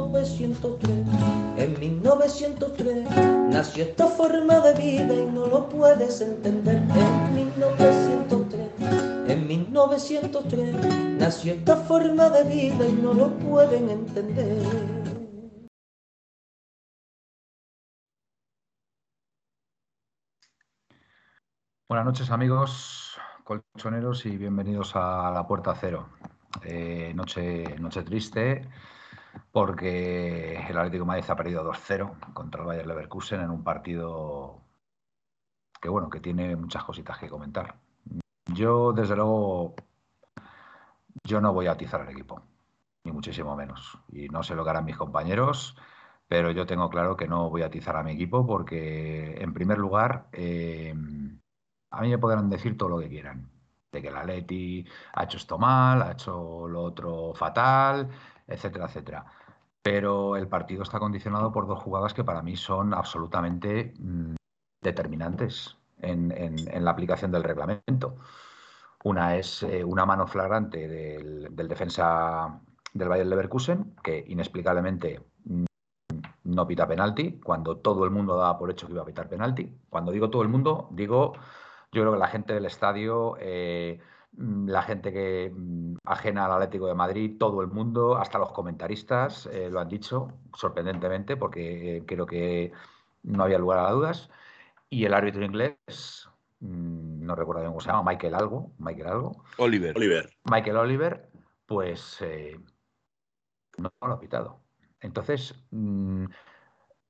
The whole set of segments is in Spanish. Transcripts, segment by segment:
1903. En 1903 nació esta forma de vida y no lo puedes entender. En 1903, en 1903 nació esta forma de vida y no lo pueden entender. Buenas noches amigos colchoneros y bienvenidos a La Puerta Cero. Eh, noche, noche triste porque el Atlético de Madrid ha perdido 2-0 contra el Bayern Leverkusen en un partido que bueno, que tiene muchas cositas que comentar. Yo desde luego yo no voy a atizar al equipo, ni muchísimo menos. Y no sé lo que harán mis compañeros, pero yo tengo claro que no voy a atizar a mi equipo porque, en primer lugar, eh, a mí me podrán decir todo lo que quieran. De que la Leti ha hecho esto mal, ha hecho lo otro fatal, etcétera, etcétera. Pero el partido está condicionado por dos jugadas que para mí son absolutamente mm, determinantes en, la aplicación del reglamento. Una es eh, una mano flagrante del, defensa del Bayern Leverkusen, que inexplicablemente mm, no pita penalti, cuando todo el mundo daba por hecho que iba a pitar penalti. Cuando digo todo el mundo, digo yo creo que la gente del estadio, eh, la gente que mm, ajena al Atlético de Madrid, todo el mundo, hasta los comentaristas eh, lo han dicho, sorprendentemente, porque eh, creo que no había lugar a dudas. Y el árbitro inglés, mm, no recuerdo cómo se llama, Michael algo, Michael algo. Oliver. Oliver. Michael Oliver, pues no lo ha pitado. Entonces,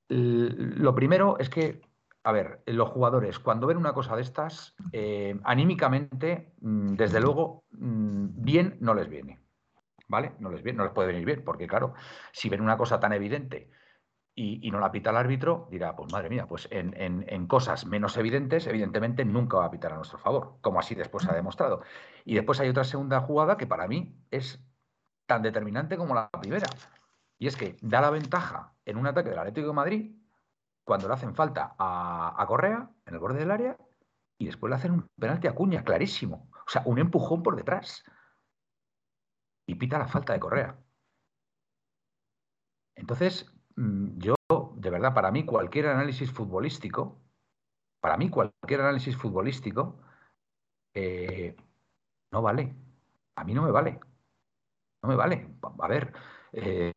lo primero es que a ver, los jugadores, cuando ven una cosa de estas, eh, anímicamente, mm, desde luego, mm, bien no les viene. ¿Vale? No les, viene, no les puede venir bien, porque claro, si ven una cosa tan evidente y, no la pita el árbitro, dirá, pues madre mía, pues en, cosas menos evidentes, evidentemente nunca va a pitar a nuestro favor, como así después se ha demostrado. Y después hay otra segunda jugada que para mí es tan determinante como la primera. Y es que da la ventaja en un ataque del Atlético de Madrid cuando le hacen falta a, Correa en el borde del área y después le hacen un penalti a Cuña, clarísimo. O sea, un empujón por detrás. Y pita la falta de Correa. Entonces, mm, yo, de verdad, para mí cualquier análisis futbolístico, para mí cualquier análisis futbolístico, eh, no vale. A mí no me vale. No me vale. A ver, eh,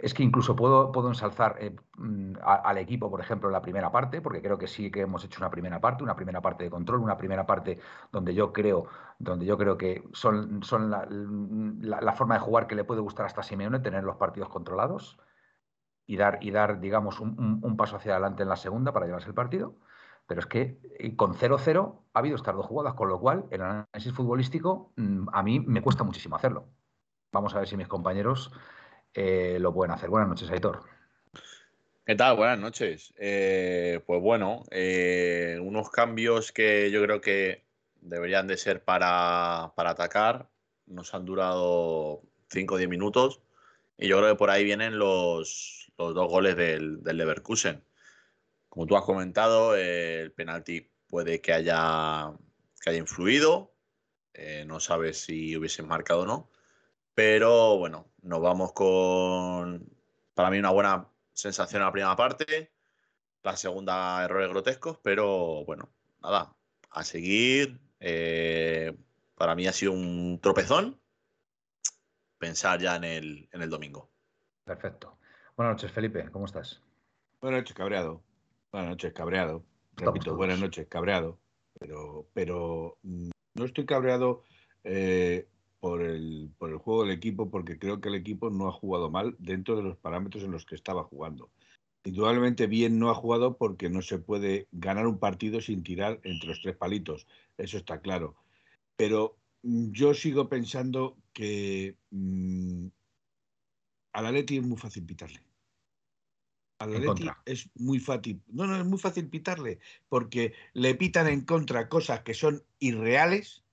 es que incluso puedo, puedo ensalzar eh, mm, al equipo, por ejemplo, en la primera parte, porque creo que sí que hemos hecho una primera parte, una primera parte de control, una primera parte donde yo creo, donde yo creo que son, son la, forma de jugar que le puede gustar hasta Simeone, tener los partidos controlados y dar, y dar digamos, un, paso hacia adelante en la segunda para llevarse el partido. Pero es que eh, con 0-0 ha habido estas dos jugadas, con lo cual el análisis futbolístico mm, a mí me cuesta muchísimo hacerlo. Vamos a ver si mis compañeros eh, lo pueden hacer. Buenas noches, Aitor. ¿Qué tal? Buenas noches. Eh, pues bueno, eh, unos cambios que yo creo que deberían de ser para, atacar. Nos han durado 5 o 10 minutos. Y yo creo que por ahí vienen los, dos goles del, Leverkusen. Como tú has comentado, el penalti puede que haya, que haya influido. no sabes si hubiesen marcado o no. Pero bueno, nos vamos con, para mí, una buena sensación en la primera parte. La segunda, errores grotescos, pero bueno, nada, a seguir. Eh, para mí ha sido un tropezón. Pensar ya en el, en el domingo. Perfecto. Buenas noches, Felipe, ¿cómo estás? Buenas noches, cabreado. Buenas noches, cabreado. Repito, buenas noches, cabreado. Pero, pero mm, no estoy cabreado eh, por el, por el juego del equipo, porque creo que el equipo no ha jugado mal dentro de los parámetros en los que estaba jugando. Indudablemente bien no ha jugado porque no se puede ganar un partido sin tirar entre los tres palitos, eso está claro. Pero mm, yo sigo pensando que mm, al Atleti es muy fácil pitarle. Al Atleti es muy fácil. No, no, es muy fácil pitarle, porque le pitan en contra cosas que son irreales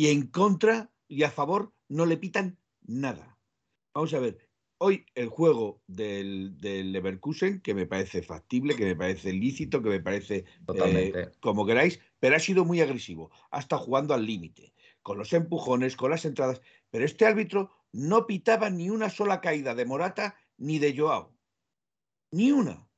y en contra y a favor no le pitan nada. Vamos a ver, hoy el juego del, Leverkusen, que me parece factible, que me parece lícito, que me parece eh, como queráis, pero ha sido muy agresivo, hasta jugando al límite, con los empujones, con las entradas, pero este árbitro no pitaba ni una sola caída de Morata ni de Joao. Ni una.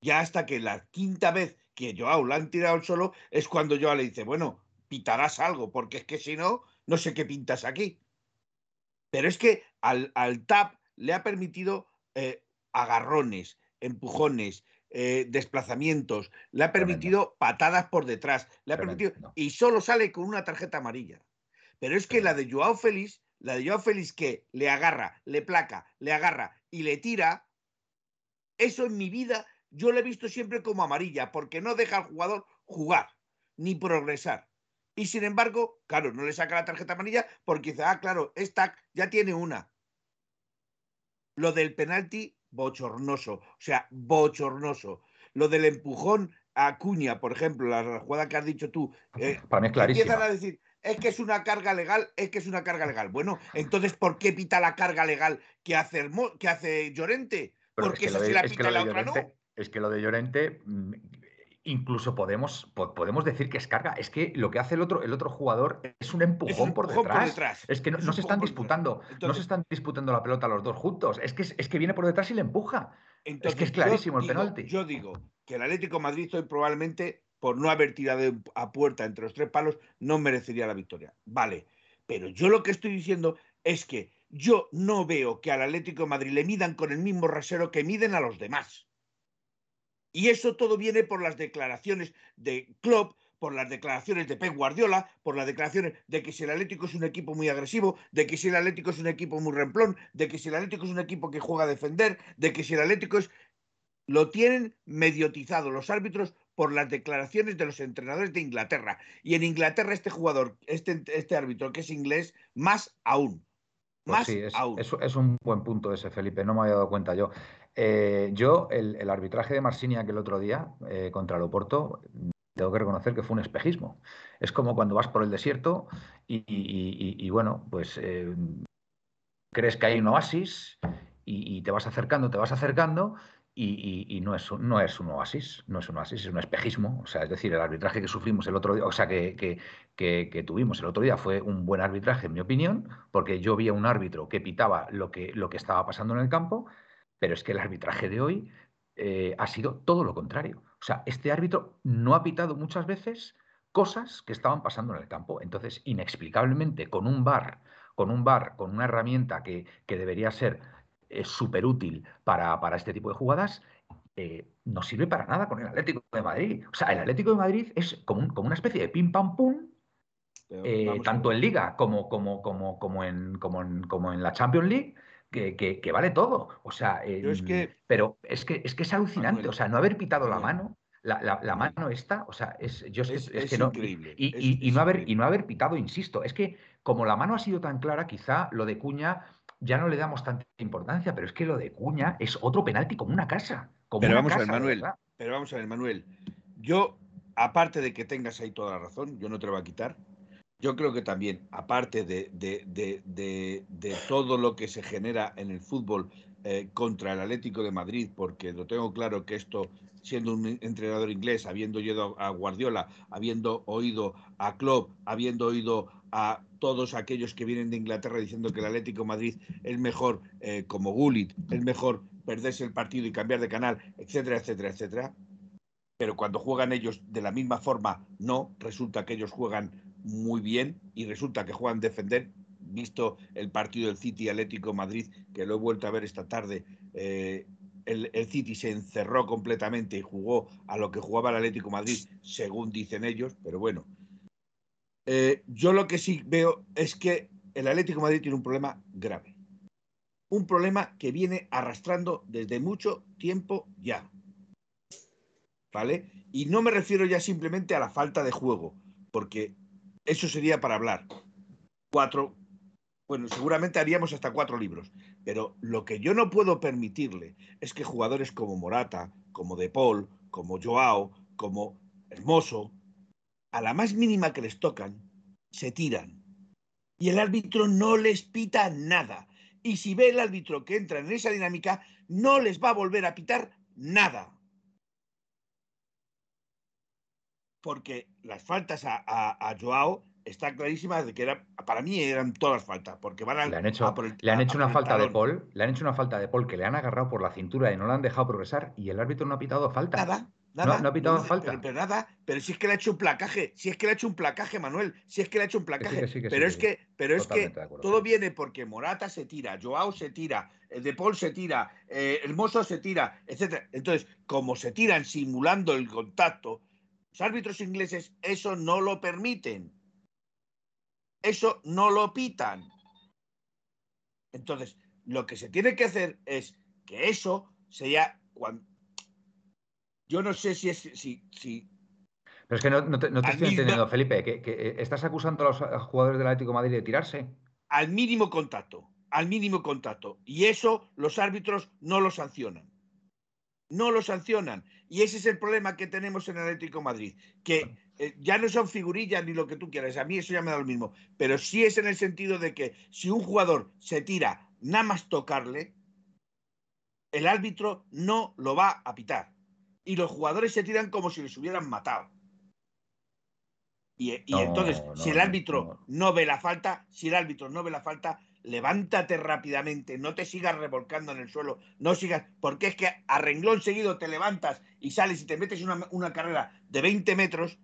Ya hasta que la quinta vez que Joao la han tirado al solo es cuando Joao le dice, bueno, pitarás algo, porque es que si no, no sé qué pintas aquí. Pero es que al, al TAP le ha permitido eh, agarrones, empujones, eh, desplazamientos, le ha permitido patadas por detrás, le ha permitido. Y solo sale con una tarjeta amarilla. Pero es que la de Joao Félix, la de Joao Félix que le agarra, le placa, le agarra y le tira, eso en mi vida yo lo he visto siempre como amarilla, porque no deja al jugador jugar ni progresar. Y sin embargo, claro, no le saca la tarjeta amarilla porque dice, ah, claro, esta ya tiene una. Lo del penalti, bochornoso. O sea, bochornoso. Lo del empujón a Cuña, por ejemplo, la jugada que has dicho tú. Eh, Para mí es. Empiezan a decir, es que es una carga legal, es que es una carga legal. Bueno, entonces, ¿por qué pita la carga legal que hace, que hace Llorente? Porque esa sí la pita la otra no. Es que lo de Llorente mm, incluso podemos, podemos decir que es carga. Es que lo que hace el otro, el otro jugador es un empujón, por, detrás. Es que no, se están disputando, no se están disputando la pelota los dos juntos. Es que, es que viene por detrás y le empuja. es que es clarísimo el penalti. Yo digo que el Atlético Madrid hoy probablemente, por no haber tirado a puerta entre los tres palos, no merecería la victoria. Vale. Pero yo lo que estoy diciendo es que yo no veo que al Atlético Madrid le midan con el mismo rasero que miden a los demás. Y eso todo viene por las declaraciones de Klopp, por las declaraciones de Pep Guardiola, por las declaraciones de que si el Atlético es un equipo muy agresivo, de que si el Atlético es un equipo muy remplón, de que si el Atlético es un equipo que juega a defender, de que si el Atlético es... Lo tienen mediotizado los árbitros por las declaraciones de los entrenadores de Inglaterra. Y en Inglaterra este jugador, este, este árbitro que es inglés, más aún. Pues sí, es, un buen punto ese, Felipe, no me había dado cuenta yo. Eh, yo, el, arbitraje de Marsinia que el otro día eh, contra el Oporto, tengo que reconocer que fue un espejismo. Es como cuando vas por el desierto y, bueno, pues eh, crees que hay un oasis y, te vas acercando, te vas acercando y, no, es, no es un oasis, no es un oasis, es un espejismo. O sea, es decir, el arbitraje que sufrimos el otro día, o sea, que, que, tuvimos el otro día fue un buen arbitraje, en mi opinión, porque yo vi a un árbitro que pitaba lo que, lo que estaba pasando en el campo, pero es que el arbitraje de hoy eh, ha sido todo lo contrario. O sea, este árbitro no ha pitado muchas veces cosas que estaban pasando en el campo. Entonces, inexplicablemente, con un bar, con un bar, con una herramienta que, que debería ser es súper útil para, este tipo de jugadas, eh, no sirve para nada con el Atlético de Madrid. O sea, el Atlético de Madrid es como, como una especie de pim pam pum, eh, tanto en Liga como, como, como, como, en, como, en, como en la Champions League. Que, vale todo. O sea, es que, pero es que es que es alucinante. o sea, no haber pitado la mano, la, mano esta, o sea, es, yo es, que no. Increíble. Y, y, no haber, y no haber pitado, insisto, es que como la mano ha sido tan clara, quizá lo de Cuña ya no le damos tanta importancia, pero es que lo de Cuña es otro penalti como una casa. pero vamos a ver, Manuel. Pero vamos a ver, Manuel. Yo, aparte de que tengas ahí toda la razón, yo no te lo voy a quitar. Yo creo que también, aparte de, de, todo lo que se genera en el fútbol eh, contra el Atlético de Madrid, porque lo tengo claro que esto, siendo un entrenador inglés, habiendo oído a Guardiola, habiendo oído a Klopp, habiendo oído a todos aquellos que vienen de Inglaterra diciendo que el Atlético Madrid es mejor eh, como Gullit, es mejor perderse el partido y cambiar de canal, etcétera, etcétera, etcétera. Pero cuando juegan ellos de la misma forma, no, resulta que ellos juegan muy bien y resulta que juegan defender. Visto el partido del City Atlético Madrid, que lo he vuelto a ver esta tarde, eh, el, el, City se encerró completamente y jugó a lo que jugaba el Atlético Madrid, según dicen ellos, pero bueno, eh, yo lo que sí veo es que el Atlético Madrid tiene un problema grave. Un problema que viene arrastrando desde mucho tiempo ya. ¿Vale? Y no me refiero ya simplemente a la falta de juego, porque eso sería para hablar cuatro, bueno, seguramente haríamos hasta cuatro libros. Pero lo que yo no puedo permitirle es que jugadores como Morata, como De Paul, como Joao, como Hermoso, a la más mínima que les tocan, se tiran. Y el árbitro no les pita nada. Y si ve el árbitro que entra en esa dinámica, no les va a volver a pitar nada. Porque las faltas a, a Joao está clarísima de que era, para mí eran todas faltas, porque van a, le han hecho, le han hecho una falta de Paul, le han hecho una falta de Paul que le han agarrado por la cintura y no le han dejado progresar y el árbitro no ha pitado falta. Nada, nada. No, ha pitado falta. Pero, nada, pero si es que le ha hecho un placaje, si es que le ha hecho un placaje, Manuel, si es que le ha hecho un placaje. pero es que, pero es que todo viene porque Morata se tira, Joao se tira, eh, De Paul se tira, eh, Hermoso se tira, etcétera. Entonces, como se tiran simulando el contacto, los árbitros ingleses eso no lo permiten eso no lo pitan. Entonces, lo que se tiene que hacer es que eso sea cuando... Yo no sé si es... Si, si... Pero es que no, te, estoy entendiendo, Felipe, que, eh, estás acusando a los jugadores del Atlético de Madrid de tirarse. Al mínimo contacto, al mínimo contacto. Y eso los árbitros no lo sancionan. No lo sancionan. Y ese es el problema que tenemos en el Atlético de Madrid, que eh, ya no son figurillas ni lo que tú quieras, a mí eso ya me da lo mismo, pero sí es en el sentido de que si un jugador se tira nada más tocarle, el árbitro no lo va a pitar. Y los jugadores se tiran como si les hubieran matado. Y, entonces, si el árbitro no ve la falta, si el árbitro no ve la falta, levántate rápidamente, no te sigas revolcando en el suelo, no sigas, porque es que a renglón seguido te levantas y sales y te metes una, una carrera de 20 metros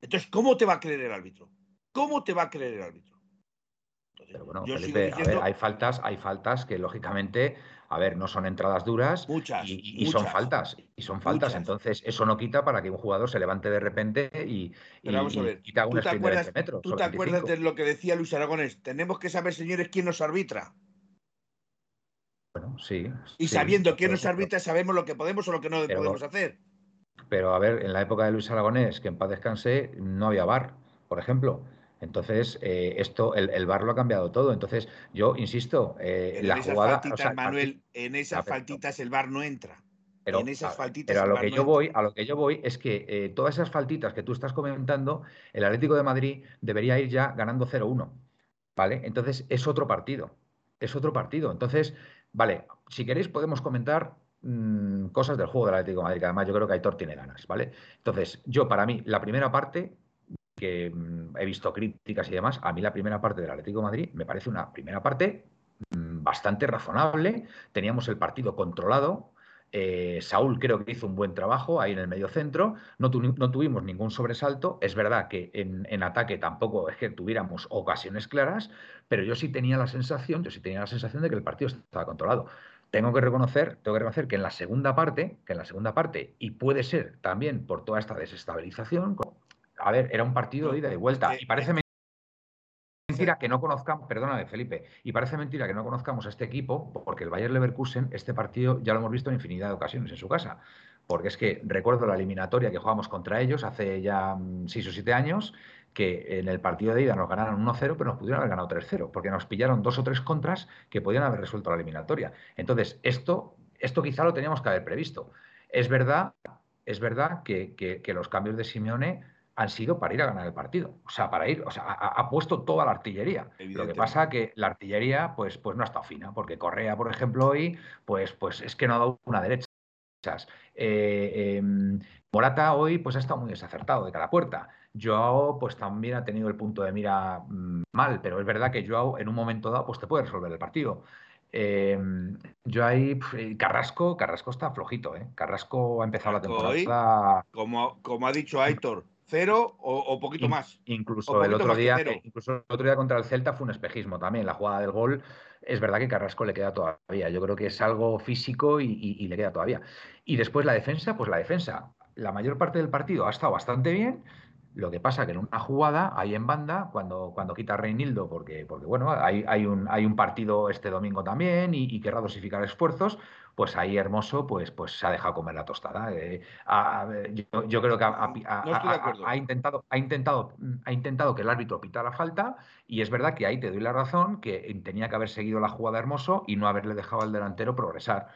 entonces, ¿cómo te va a creer el árbitro? ¿Cómo te va a creer el árbitro? Pero bueno, Felipe, a ver, hay faltas, hay faltas que lógicamente, a ver, no son entradas duras muchas, y, son faltas, y son faltas. Entonces, eso no quita para que un jugador se levante de repente y, vamos a ver, un ¿tú te acuerdas, de metros. ¿Tú te acuerdas de lo que decía Luis Aragones? Tenemos que saber, señores, quién nos arbitra. Bueno, sí. Y sabiendo quién nos arbitra, sabemos lo que podemos o lo que no podemos hacer. Pero a ver, en la época de Luis Aragonés, que en paz descanse, no había bar, por ejemplo. Entonces, eh, esto, el, bar lo ha cambiado todo. Entonces, yo insisto, eh, la jugada. Manuel, en esas faltitas el bar no entra. Pero, en esas faltitas pero a lo que yo voy, a lo que yo voy es que eh, todas esas faltitas que tú estás comentando, el Atlético de Madrid debería ir ya ganando 0-1. ¿Vale? Entonces, es otro partido. Es otro partido. Entonces, vale, si queréis podemos comentar Mm, cosas del juego del Atlético de Madrid, que además yo creo que Aitor tiene ganas, ¿vale? Entonces, yo para mí, la primera parte, que mm, he visto críticas y demás, a mí la primera parte del Atlético de Madrid me parece una primera parte mm, bastante razonable, teníamos el partido controlado, eh, Saúl creo que hizo un buen trabajo ahí en el medio centro, no, tuvimos ningún sobresalto, es verdad que en, en, ataque tampoco es que tuviéramos ocasiones claras, pero yo sí tenía la sensación, yo sí tenía la sensación de que el partido estaba controlado. Tengo que reconocer, tengo que reconocer que en la segunda parte, que en la segunda parte, y puede ser también por toda esta desestabilización, a ver, era un partido de ida y vuelta. Y parece mentira que no conozcamos, perdóname, Felipe, y parece mentira que no conozcamos a este equipo, porque el Bayern Leverkusen, este partido ya lo hemos visto en infinidad de ocasiones en su casa. Porque es que recuerdo la eliminatoria que jugamos contra ellos hace ya mm, seis o siete años, que en el partido de ida nos ganaron 1-0, pero nos pudieron haber ganado 3-0, porque nos pillaron dos o tres contras que podían haber resuelto la eliminatoria. Entonces, esto, esto quizá lo teníamos que haber previsto. Es verdad, es verdad que, los cambios de Simeone han sido para ir a ganar el partido. O sea, para ir, o sea, ha, puesto toda la artillería. Lo que pasa que la artillería, pues, pues no ha estado fina, porque Correa, por ejemplo, hoy, pues, pues es que no ha dado una derecha. Eh, em, Morata hoy pues ha estado muy desacertado de cada puerta. Joao pues también ha tenido el punto de mira mm, mal, pero es verdad que Joao en un momento dado pues te puede resolver el partido. Em, yo ahí, Carrasco, Carrasco está flojito, ¿eh? Carrasco ha empezado la temporada. como, como ha dicho Aitor, cero o, poquito más. Incluso el otro día, incluso el otro día contra el Celta fue un espejismo también. La jugada del gol es verdad que Carrasco le queda todavía. Yo creo que es algo físico y, le queda todavía. Y después la defensa, pues la defensa. La mayor parte del partido ha estado bastante bien, Lo que pasa que en una jugada, ahí en banda, cuando, cuando quita Reinildo, porque, porque bueno, hay, hay, un, hay un partido este domingo también y, y querrá dosificar esfuerzos, pues ahí Hermoso pues, pues se ha dejado comer la tostada. Eh, yo, creo que ha, intentado, ha, intentado, ha intentado que el árbitro pita la falta y es verdad que ahí te doy la razón que tenía que haber seguido la jugada Hermoso y no haberle dejado al delantero progresar.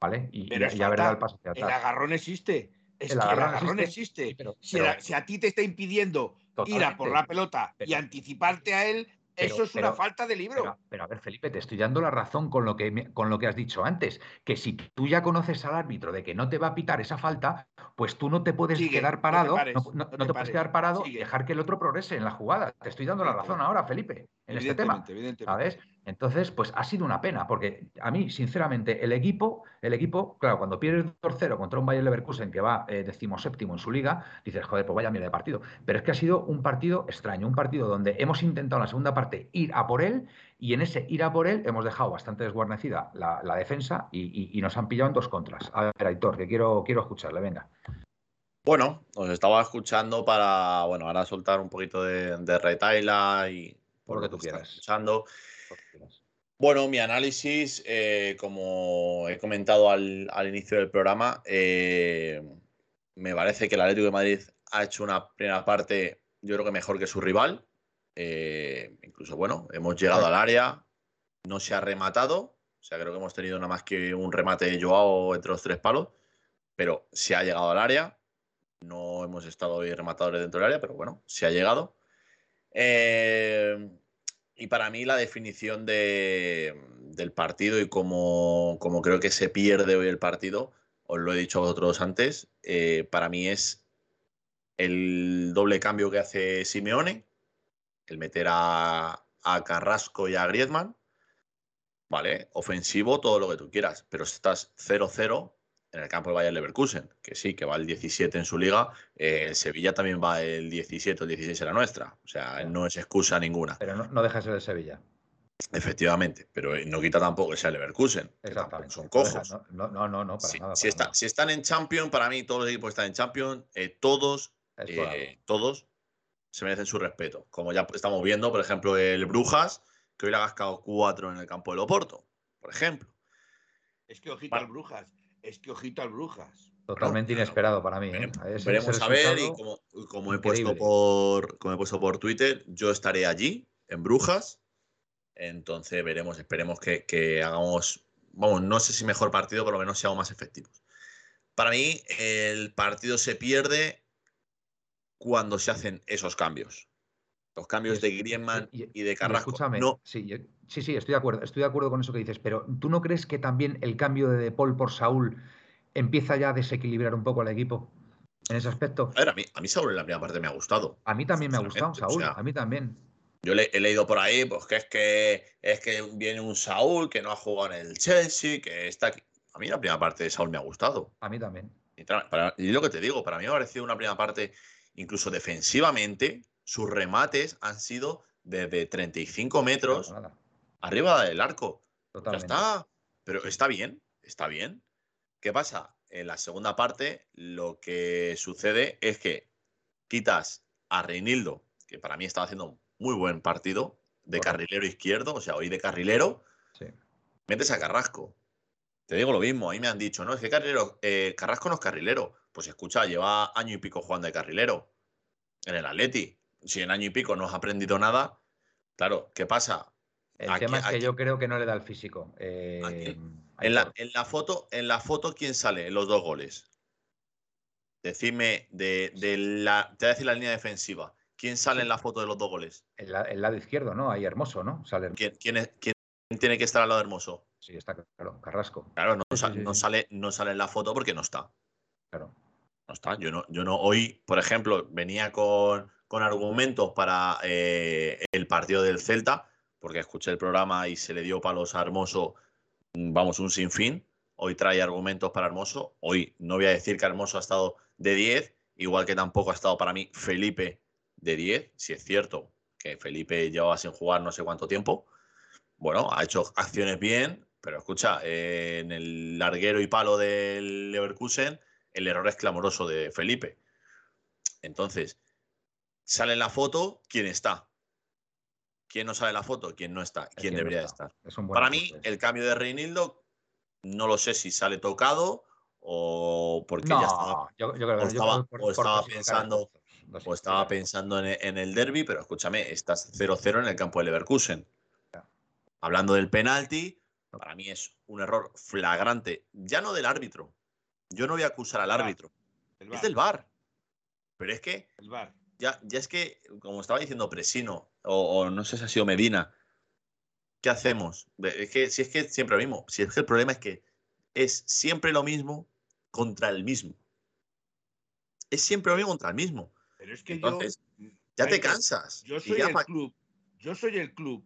¿Vale? Y, haber dado el paso hacia atrás. El agarrón existe. Es el agarrón, existe. si, a, ti te está impidiendo ir a por la pelota y anticiparte a él, eso es una falta de libro. Pero, a ver, Felipe, te estoy dando la razón con lo, que, con lo que has dicho antes, que si tú ya conoces al árbitro de que no te va a pitar esa falta, pues tú no te puedes quedar parado, no te, puedes quedar parado y dejar que el otro progrese en la jugada. Te estoy dando la razón ahora, Felipe, en este tema. ¿Sabes? Entonces, pues ha sido una pena, porque a mí, sinceramente, el equipo, el equipo, claro, cuando pierdes 2-0 contra un Bayern Leverkusen que va eh, decimoséptimo en su liga, dices, joder, pues vaya mierda de partido. Pero es que ha sido un partido extraño, un partido donde hemos intentado en la segunda parte ir a por él, y en ese ir a por él hemos dejado bastante desguarnecida la, defensa y, nos han pillado en dos contras. A ver, Aitor, que quiero, quiero escucharle, venga. Bueno, os estaba escuchando para, bueno, ahora soltar un poquito de, de retaila y por lo que tú quieras. Escuchando. Bueno, mi análisis, eh, como he comentado al, inicio del programa, eh, me parece que el Atlético de Madrid ha hecho una primera parte, yo creo que mejor que su rival. Eh, incluso, bueno, hemos llegado al área, no se ha rematado. O sea, creo que hemos tenido nada más que un remate de Joao entre los tres palos, pero se ha llegado al área. No hemos estado hoy rematadores dentro del área, pero bueno, se ha llegado. Y para mí la definición del partido y como, creo que se pierde hoy el partido, os lo he dicho a vosotros antes, eh, para mí es el doble cambio que hace Simeone, el meter a, a Carrasco y a Griezmann, ¿vale? Ofensivo, todo lo que tú quieras, pero estás 0-0 en el campo de Bayern Leverkusen, que sí, que va el 17 en su liga, eh, el Sevilla también va el 17 o el 16 en la nuestra. O sea, no es excusa ninguna. Pero no, deja de ser el Sevilla. Efectivamente, pero no quita tampoco que sea el Leverkusen. Exactamente. Son cojos. No, no, no, no, para si, nada. si, están en Champions, para mí todos los equipos están en Champions, eh, todos, eh, todos se merecen su respeto. Como ya estamos viendo, por ejemplo, el Brujas, que hoy le ha gascado cuatro en el campo de Loporto, por ejemplo. Es que ojito al Brujas es que ojito al Brujas. Totalmente inesperado para mí. ¿eh? Veremos a ver, y como, he puesto por, como he puesto por Twitter, yo estaré allí, en Brujas. Entonces veremos, esperemos que, hagamos, vamos, no sé si mejor partido, por lo menos seamos más efectivos. Para mí, el partido se pierde cuando se hacen esos cambios. Los cambios de Griezmann y, de Carrasco. Escúchame, sí, sí, sí, estoy de acuerdo, estoy de acuerdo con eso que dices, pero ¿tú no crees que también el cambio de De Paul por Saúl empieza ya a desequilibrar un poco al equipo en ese aspecto? A ver, a mí, a mí Saúl en la primera parte me ha gustado. A mí también me ha gustado, Saúl, a mí también. Yo he leído por ahí pues, que es que es que viene un Saúl que no ha jugado en el Chelsea, que está aquí. A mí la primera parte de Saúl me ha gustado. A mí también. Y, lo que te digo, para mí me ha parecido una primera parte, incluso defensivamente, sus remates han sido desde 35 metros arriba del arco. Ya está. Pero está bien, está bien. ¿Qué pasa? En la segunda parte, lo que sucede es que quitas a Reinildo, que para mí estaba haciendo muy buen partido, de carrilero izquierdo, o sea, hoy de carrilero, metes a Carrasco. Te digo lo mismo, ahí me han dicho, no, es que carrilero, eh, Carrasco no es carrilero. Pues escucha, lleva año y pico jugando de carrilero en el Atleti si en año y pico no has aprendido nada, claro, ¿qué pasa? El tema es que yo creo que no le da el físico. Eh, en, la, foto, en la foto, ¿quién sale en los dos goles? Decidme, de, la, te voy a decir la línea defensiva. ¿Quién sale en la foto de los dos goles? El, lado izquierdo, ¿no? Ahí Hermoso, ¿no? Sale... ¿Quién, quién, tiene que estar al lado de Hermoso? Sí, está claro, Carrasco. Claro, no, sale, no sale en la foto porque no está. Claro. No está. Yo no, yo no, hoy, por ejemplo, venía con, con argumentos para eh, el partido del Celta, porque escuché el programa y se le dio palos a Hermoso, mm, vamos, un sinfín. Hoy trae argumentos para Hermoso. Hoy no voy a decir que Hermoso ha estado de 10, igual que tampoco ha estado para mí Felipe de 10, si es cierto que Felipe llevaba sin jugar no sé cuánto tiempo. Bueno, ha hecho acciones bien, pero escucha, eh, en el larguero y palo del Leverkusen, el error es clamoroso de Felipe. Entonces, sale en la foto quién está. ¿Quién no sale en la foto? ¿Quién no está? ¿Quién debería está. estar? Es Para mí, el cambio de Reinildo, no lo sé si sale tocado o porque no, ya estaba, yo, yo creo que o yo estaba- creo por- o por estaba dosificar pensando- o estaba pensando en, en el derby, pero escúchame, estás 0-0 en el campo de Leverkusen. Hablando del penalti, para mí es un error flagrante, ya no del árbitro. Yo no voy a acusar al árbitro, El es del VAR. Pero es que el. Ya, ya es que, como estaba diciendo Presino, o, o no sé si ha sido Medina, ¿qué hacemos? Es que si es que siempre lo mismo. Si es que el problema es que es siempre lo mismo contra el mismo. Es siempre lo mismo contra el mismo. Pero es que Entonces, yo. Ya te cansas. Yo soy el club. Yo soy el club.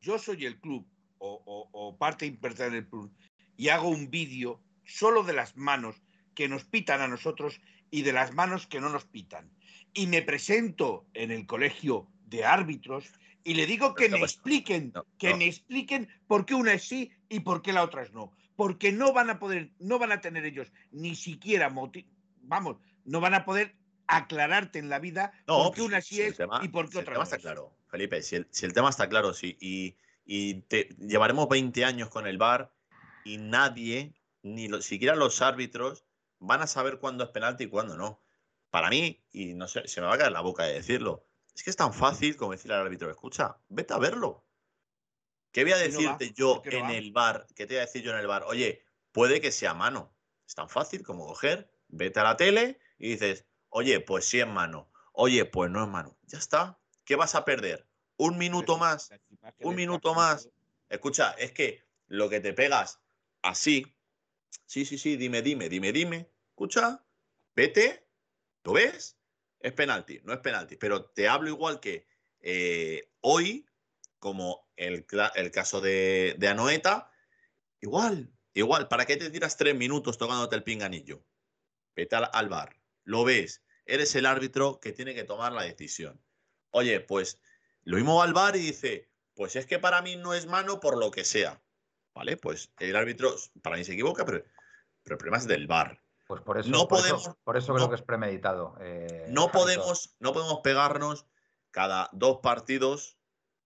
Yo soy el club. O, o- o parte importante del club. Y hago un vídeo solo de las manos que nos pitan a nosotros y de las manos que no nos pitan. Y me presento en el colegio de árbitros y le digo que me expliquen, que me expliquen por qué una es sí y por qué la otra es no. Porque no van a poder, no van a tener ellos ni siquiera motivo, vamos, no van a poder aclararte en la vida No, por qué pues, una si sí el es tema- y por si qué el otra tema no está es. claro, Felipe. Si el, si el tema está claro, sí. Y, y te, llevaremos 20 años con el VAR y nadie, ni lo- siquiera los árbitros, van a saber cuándo es penalti y cuándo no. Para mí, y no sé, se me va a caer la boca de decirlo, es que es tan fácil como decirle al árbitro, escucha, vete a verlo. ¿Qué voy a decirte yo ¿Por qué no en el bar? ¿Qué te voy a decir yo en el bar? Oye, puede que sea mano. Es tan fácil como coger, vete a la tele y dices, oye, pues sí es mano. Oye, pues no es mano. Ya está. ¿Qué vas a perder? ¿Un minuto más? Un minuto más. Escucha, es que lo que te pegas así, sí, sí, sí, dime, dime, dime, dime. Escucha, vete, ¿lo ves? Es penalti, no es penalti. Pero te hablo igual que eh, hoy, como el, caso de, Anoeta, igual, igual. ¿Para qué te tiras tres minutos tocándote el pinganillo? Vete al, al bar, lo ves, eres el árbitro que tiene que tomar la decisión. Oye, pues lo mismo va al bar y dice, pues es que para mí no es mano por lo que sea. ¿Vale? Pues el árbitro para mí se equivoca, pero, pero el problema es del bar. Pues por eso, No por podemos- eso, por eso no- creo que es premeditado. eh, No podemos, no podemos pegarnos cada dos partidos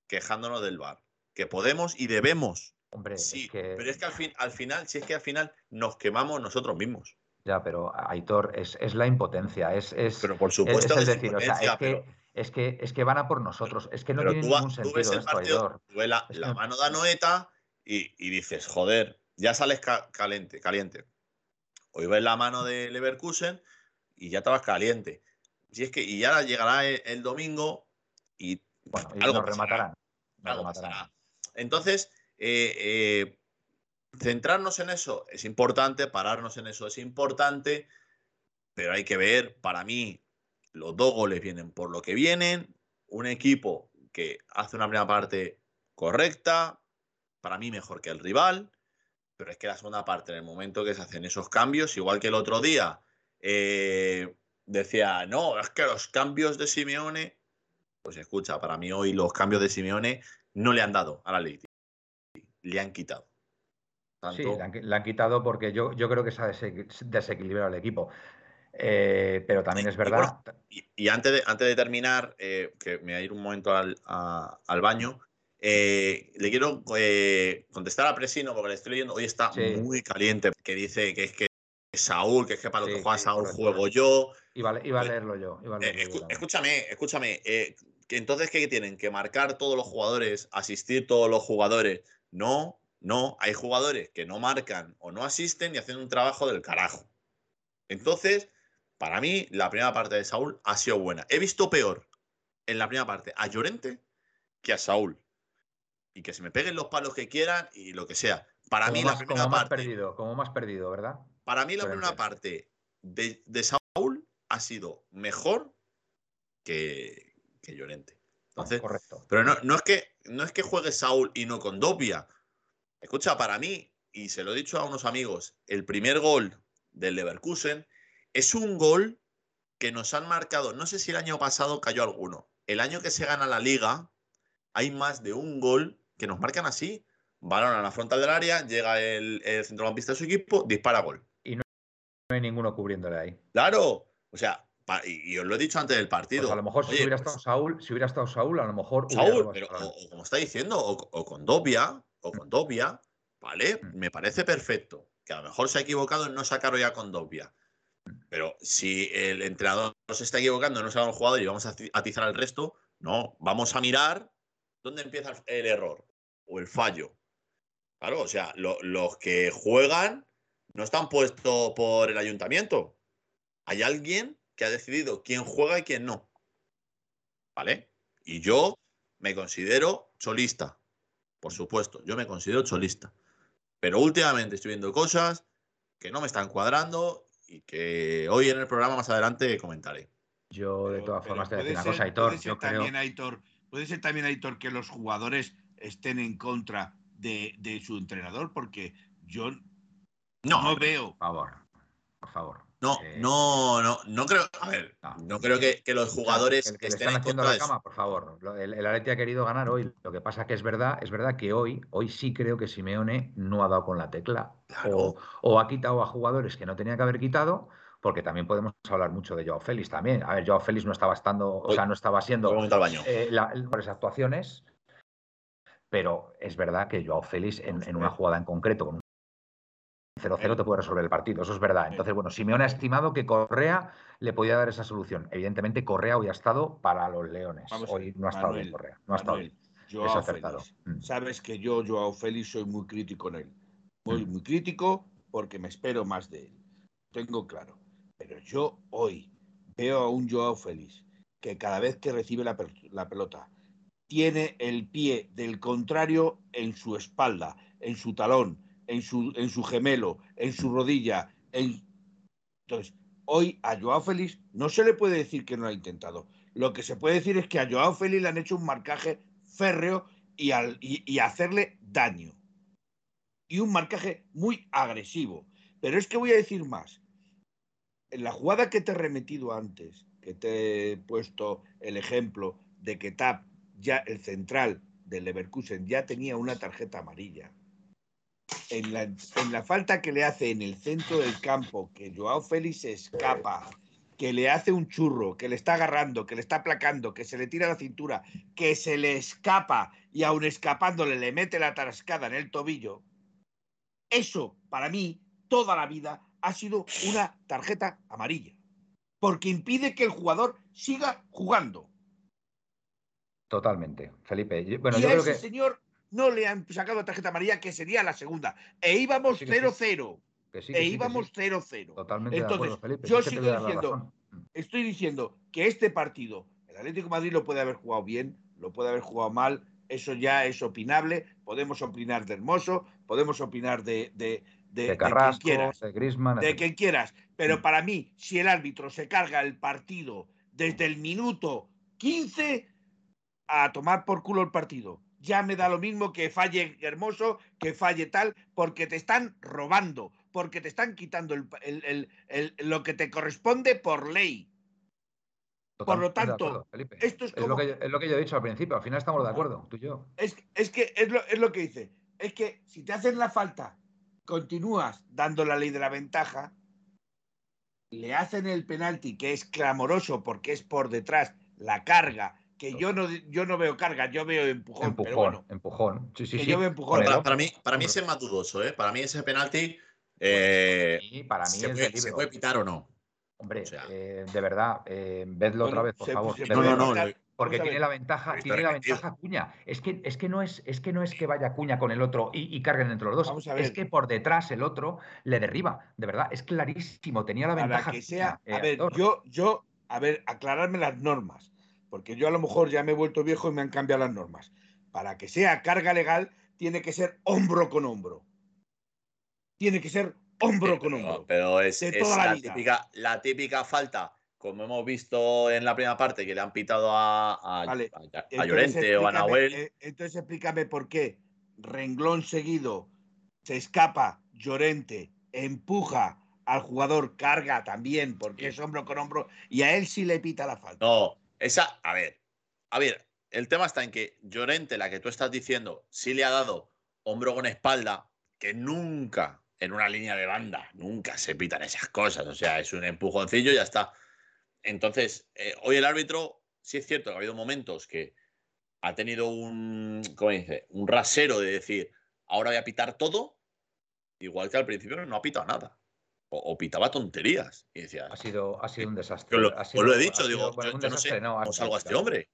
quejándonos del bar. Que podemos y debemos. Hombre, Sí, es que, pero es que al, fin, al final, si es que al final nos quemamos nosotros mismos. ya, pero Aitor, es, es la impotencia, es, es, Pero por es- supuesto es es decir, o sea, es que, es que es que van a por nosotros, es que no pero tiene tú, ningún tú sentido ves el esto, partido, Aitor. tú ves la, mano de Anoeta y, y dices, joder, ya sales ca- caliente, caliente. Hoy ves la mano de Leverkusen y ya estabas caliente. Si es que, y ya llegará el, el domingo y Bueno, y algo rematarán. nos algo rematarán. pasará. Entonces, eh, eh, centrarnos en eso es importante, pararnos en eso es importante, pero hay que ver, para mí, los dos goles vienen por lo que vienen, un equipo que hace una primera parte correcta, para mí mejor que el rival, pero es que la segunda parte, en el momento que se hacen esos cambios, igual que el otro día, eh, decía, no, es que los cambios de Simeone, pues escucha, para mí hoy los cambios de Simeone no le han dado a la Leti, le han quitado. Sí, le han, qui- le han quitado porque yo, yo creo que se ha desequi- desequilibrado el equipo. Eh, pero también Y- es y verdad. Y, y antes, de, antes de terminar, eh, que me voy a ir un momento al, a- al baño, eh, le quiero eh, contestar a Presino porque le estoy leyendo. Hoy está Sí. muy caliente, que dice que es que Saúl, que es que para lo Sí, que juega sí, Saúl juego yo. Iba, a- iba a leerlo yo. Iba a Eh, leerlo yo escu- escúchame, escúchame. que entonces, ¿qué tienen? ¿Que marcar todos los jugadores, asistir todos los jugadores? No, no. Hay jugadores que no marcan o no asisten y hacen un trabajo del carajo. Entonces, para mí, la primera parte de Saúl ha sido buena. He visto peor en la primera parte a Llorente que a Saúl. Y que se me peguen los palos que quieran y lo que sea. Para como mí, más, la primera como más parte. perdido, como más perdido, ¿verdad? Para mí la primera parte de, de Saúl ha sido mejor que, que Llorente. Entonces, Correcto. pero no, no es que, no es que juegue Saúl y no con Dobia. Escucha, para mí, y se lo he dicho a unos amigos, el primer gol del Leverkusen es un gol que nos han marcado. No sé si el año pasado cayó alguno. El año que se gana la liga, hay más de un gol que nos marcan así. Balón a la frontal del área, llega el, el centrocampista de su equipo, dispara gol. No hay ninguno cubriéndole ahí. Claro, o sea, y, os lo he dicho antes del partido. Pues a lo mejor si hubiera estado Saúl, si hubiera estado Saúl, a lo mejor. Saúl, pero o, como está diciendo, o, con Dobia, o con Dobia, ¿vale? Mm. Me parece perfecto. Que a lo mejor se ha equivocado en no sacarlo ya con Dobia. Pero si el entrenador se está equivocando, no se va un jugador y vamos a atizar al resto, no, vamos a mirar dónde empieza el error o el fallo. Claro, o sea, los que juegan no están puestos por el ayuntamiento. Hay alguien que ha decidido quién juega y quién no. ¿Vale? Y yo me considero cholista. Por supuesto, yo me considero cholista. Pero últimamente estoy viendo cosas que no me están cuadrando y que hoy en el programa más adelante comentaré. Yo, de todas formas, te voy a decir una cosa, Aitor. Puede ser, también, Aitor, puede ser también, Aitor, que los jugadores estén en contra de, su entrenador, porque yo no, veo. Por favor, por favor. No, eh, no, no, no creo. A ver, no, creo que, los jugadores que, estén haciendo la cama, por favor. El, el Atleti ha querido ganar hoy. Lo que pasa que es verdad, es verdad que hoy, hoy sí creo que Simeone no ha dado con la tecla o, ha quitado a jugadores que no tenía que haber quitado porque también podemos hablar mucho de Joao Félix también. A ver, Joao Félix no estaba estando, o sea, no estaba siendo eh, las actuaciones, pero es verdad que Joao Félix en, en una jugada en concreto, con 0-0 te puede resolver el partido, eso es verdad. Entonces, bueno, Simeone ha estimado que Correa le podía dar esa solución. Evidentemente, Correa hoy ha estado para los Leones. hoy no ha estado bien Correa. No ha estado bien. Es acertado. Mm. Sabes que yo, Joao Félix, soy muy crítico en él. Muy, mm. muy crítico porque me espero más de él. Tengo claro. Pero yo hoy veo a un Joao Félix que cada vez que recibe la, pelota tiene el pie del contrario en su espalda, en su talón, en su, en su gemelo, en su rodilla. Entonces, hoy a Joao Félix no se le puede decir que no ha intentado. Lo que se puede decir es que a Joao Félix le han hecho un marcaje férreo y, al, y, hacerle daño. Y un marcaje muy agresivo. Pero es que voy a decir más. La jugada que te he remetido antes, que te he puesto el ejemplo de que Tap, ya el central del Leverkusen, ya tenía una tarjeta amarilla en la, falta que le hace en el centro del campo, que Joao Félix escapa, que le hace un churro, que le está agarrando, que le está aplacando, que se le tira la cintura, que se le escapa y aún escapándole le mete la tarascada en el tobillo, eso para mí toda la vida ha sido una tarjeta amarilla, porque impide que el jugador siga jugando. Totalmente, Felipe. Bueno, y yo creo que... señor no le han sacado tarjeta amarilla, que sería la segunda. E íbamos 0-0. e íbamos 0-0. Totalmente Entonces, Felipe. yo sigo diciendo, estoy diciendo que este partido, el Atlético de Madrid lo puede haber jugado bien, lo puede haber jugado mal, eso ya es opinable. Podemos opinar de Hermoso, podemos opinar de, de, de, Carrasco, quien quieras, de Griezmann, de quien quieras. Pero mm. para mí, si el árbitro se carga el partido desde el minuto 15 a tomar por culo el partido ya me da lo mismo que falle Hermoso, que falle tal, porque te están robando, porque te están quitando lo que te corresponde por ley. por lo tanto, esto es, como... es, lo que, yo he dicho al principio, al final estamos de acuerdo, tú y yo. Es, que es lo, es lo que dice, es que si te hacen la falta, continúas dando la ley de la ventaja, le hacen el penalti que es clamoroso porque es por detrás la carga que yo no, yo no veo carga, yo veo empujón. Empujón, empujón. Sí, sí, sí. Yo veo empujón. Para, mí, para mí ese es más dudoso, ¿eh? Para mí ese penalti. Eh, para mí se, puede, ¿Se puede pitar o no? Hombre, eh, de verdad, eh, vedlo otra vez, por favor. no, no, no. Porque tiene la ventaja, tiene la ventaja Cuña. Es que, es que no es, es que no es que vaya Cuña con el otro y, carguen entre los dos. Es que por detrás el otro le derriba. De verdad, es clarísimo. Tenía la ventaja. que sea, a ver, yo, yo, a ver, aclararme las normas porque yo a lo mejor ya me he vuelto viejo y me han cambiado las normas. Para que sea carga legal, tiene que ser hombro con hombro. Tiene que ser hombro con hombro. pero es, la, típica, la típica falta, como hemos visto en la primera parte, que le han pitado a, Llorente o a Nahuel. Eh, entonces explícame por qué renglón seguido se escapa Llorente, empuja al jugador, carga también, porque es hombro con hombro, y a él sí le pita la falta. No, esa, a ver, a ver, el tema está en que Llorente, la que tú estás diciendo, sí le ha dado hombro con espalda, que nunca en una línea de banda, nunca se pitan esas cosas. O sea, es un empujoncillo y ya está. Entonces, eh, hoy el árbitro, sí es cierto que ha habido momentos que ha tenido un, ¿cómo dice? Un rasero de decir, ahora voy a pitar todo, igual que al principio no ha pitado nada. O, pitaba tonterías. Y decía, ha sido, ha sido un desastre. Lo, ha sido, lo he dicho, digo, yo, no sé, no, algo a este hombre.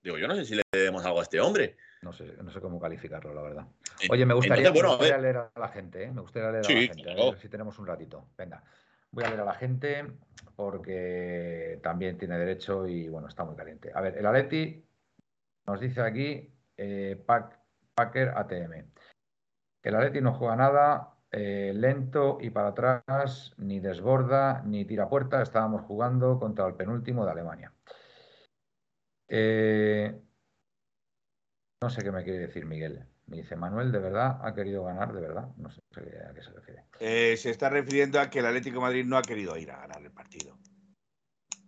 Digo, yo no sé si le debemos algo a este hombre. No sé, no sé cómo calificarlo, la verdad. Oye, me gustaría, leer a la gente, ¿eh? Me gustaría leer a la gente, a ver si tenemos un ratito. Venga, voy a leer a la gente porque también tiene derecho y bueno, está muy caliente. A ver, el Aleti nos dice aquí eh, Packer ATM. El Aleti no juega nada, eh, lento y para atrás, ni desborda, ni tira puerta. Estábamos jugando contra el penúltimo de Alemania. Eh, no sé qué me quiere decir Miguel. Me dice, Manuel, ¿de verdad ha querido ganar? ¿De verdad? No sé a qué se refiere. Eh, se está refiriendo a que el Atlético de Madrid no ha querido ir a ganar el partido.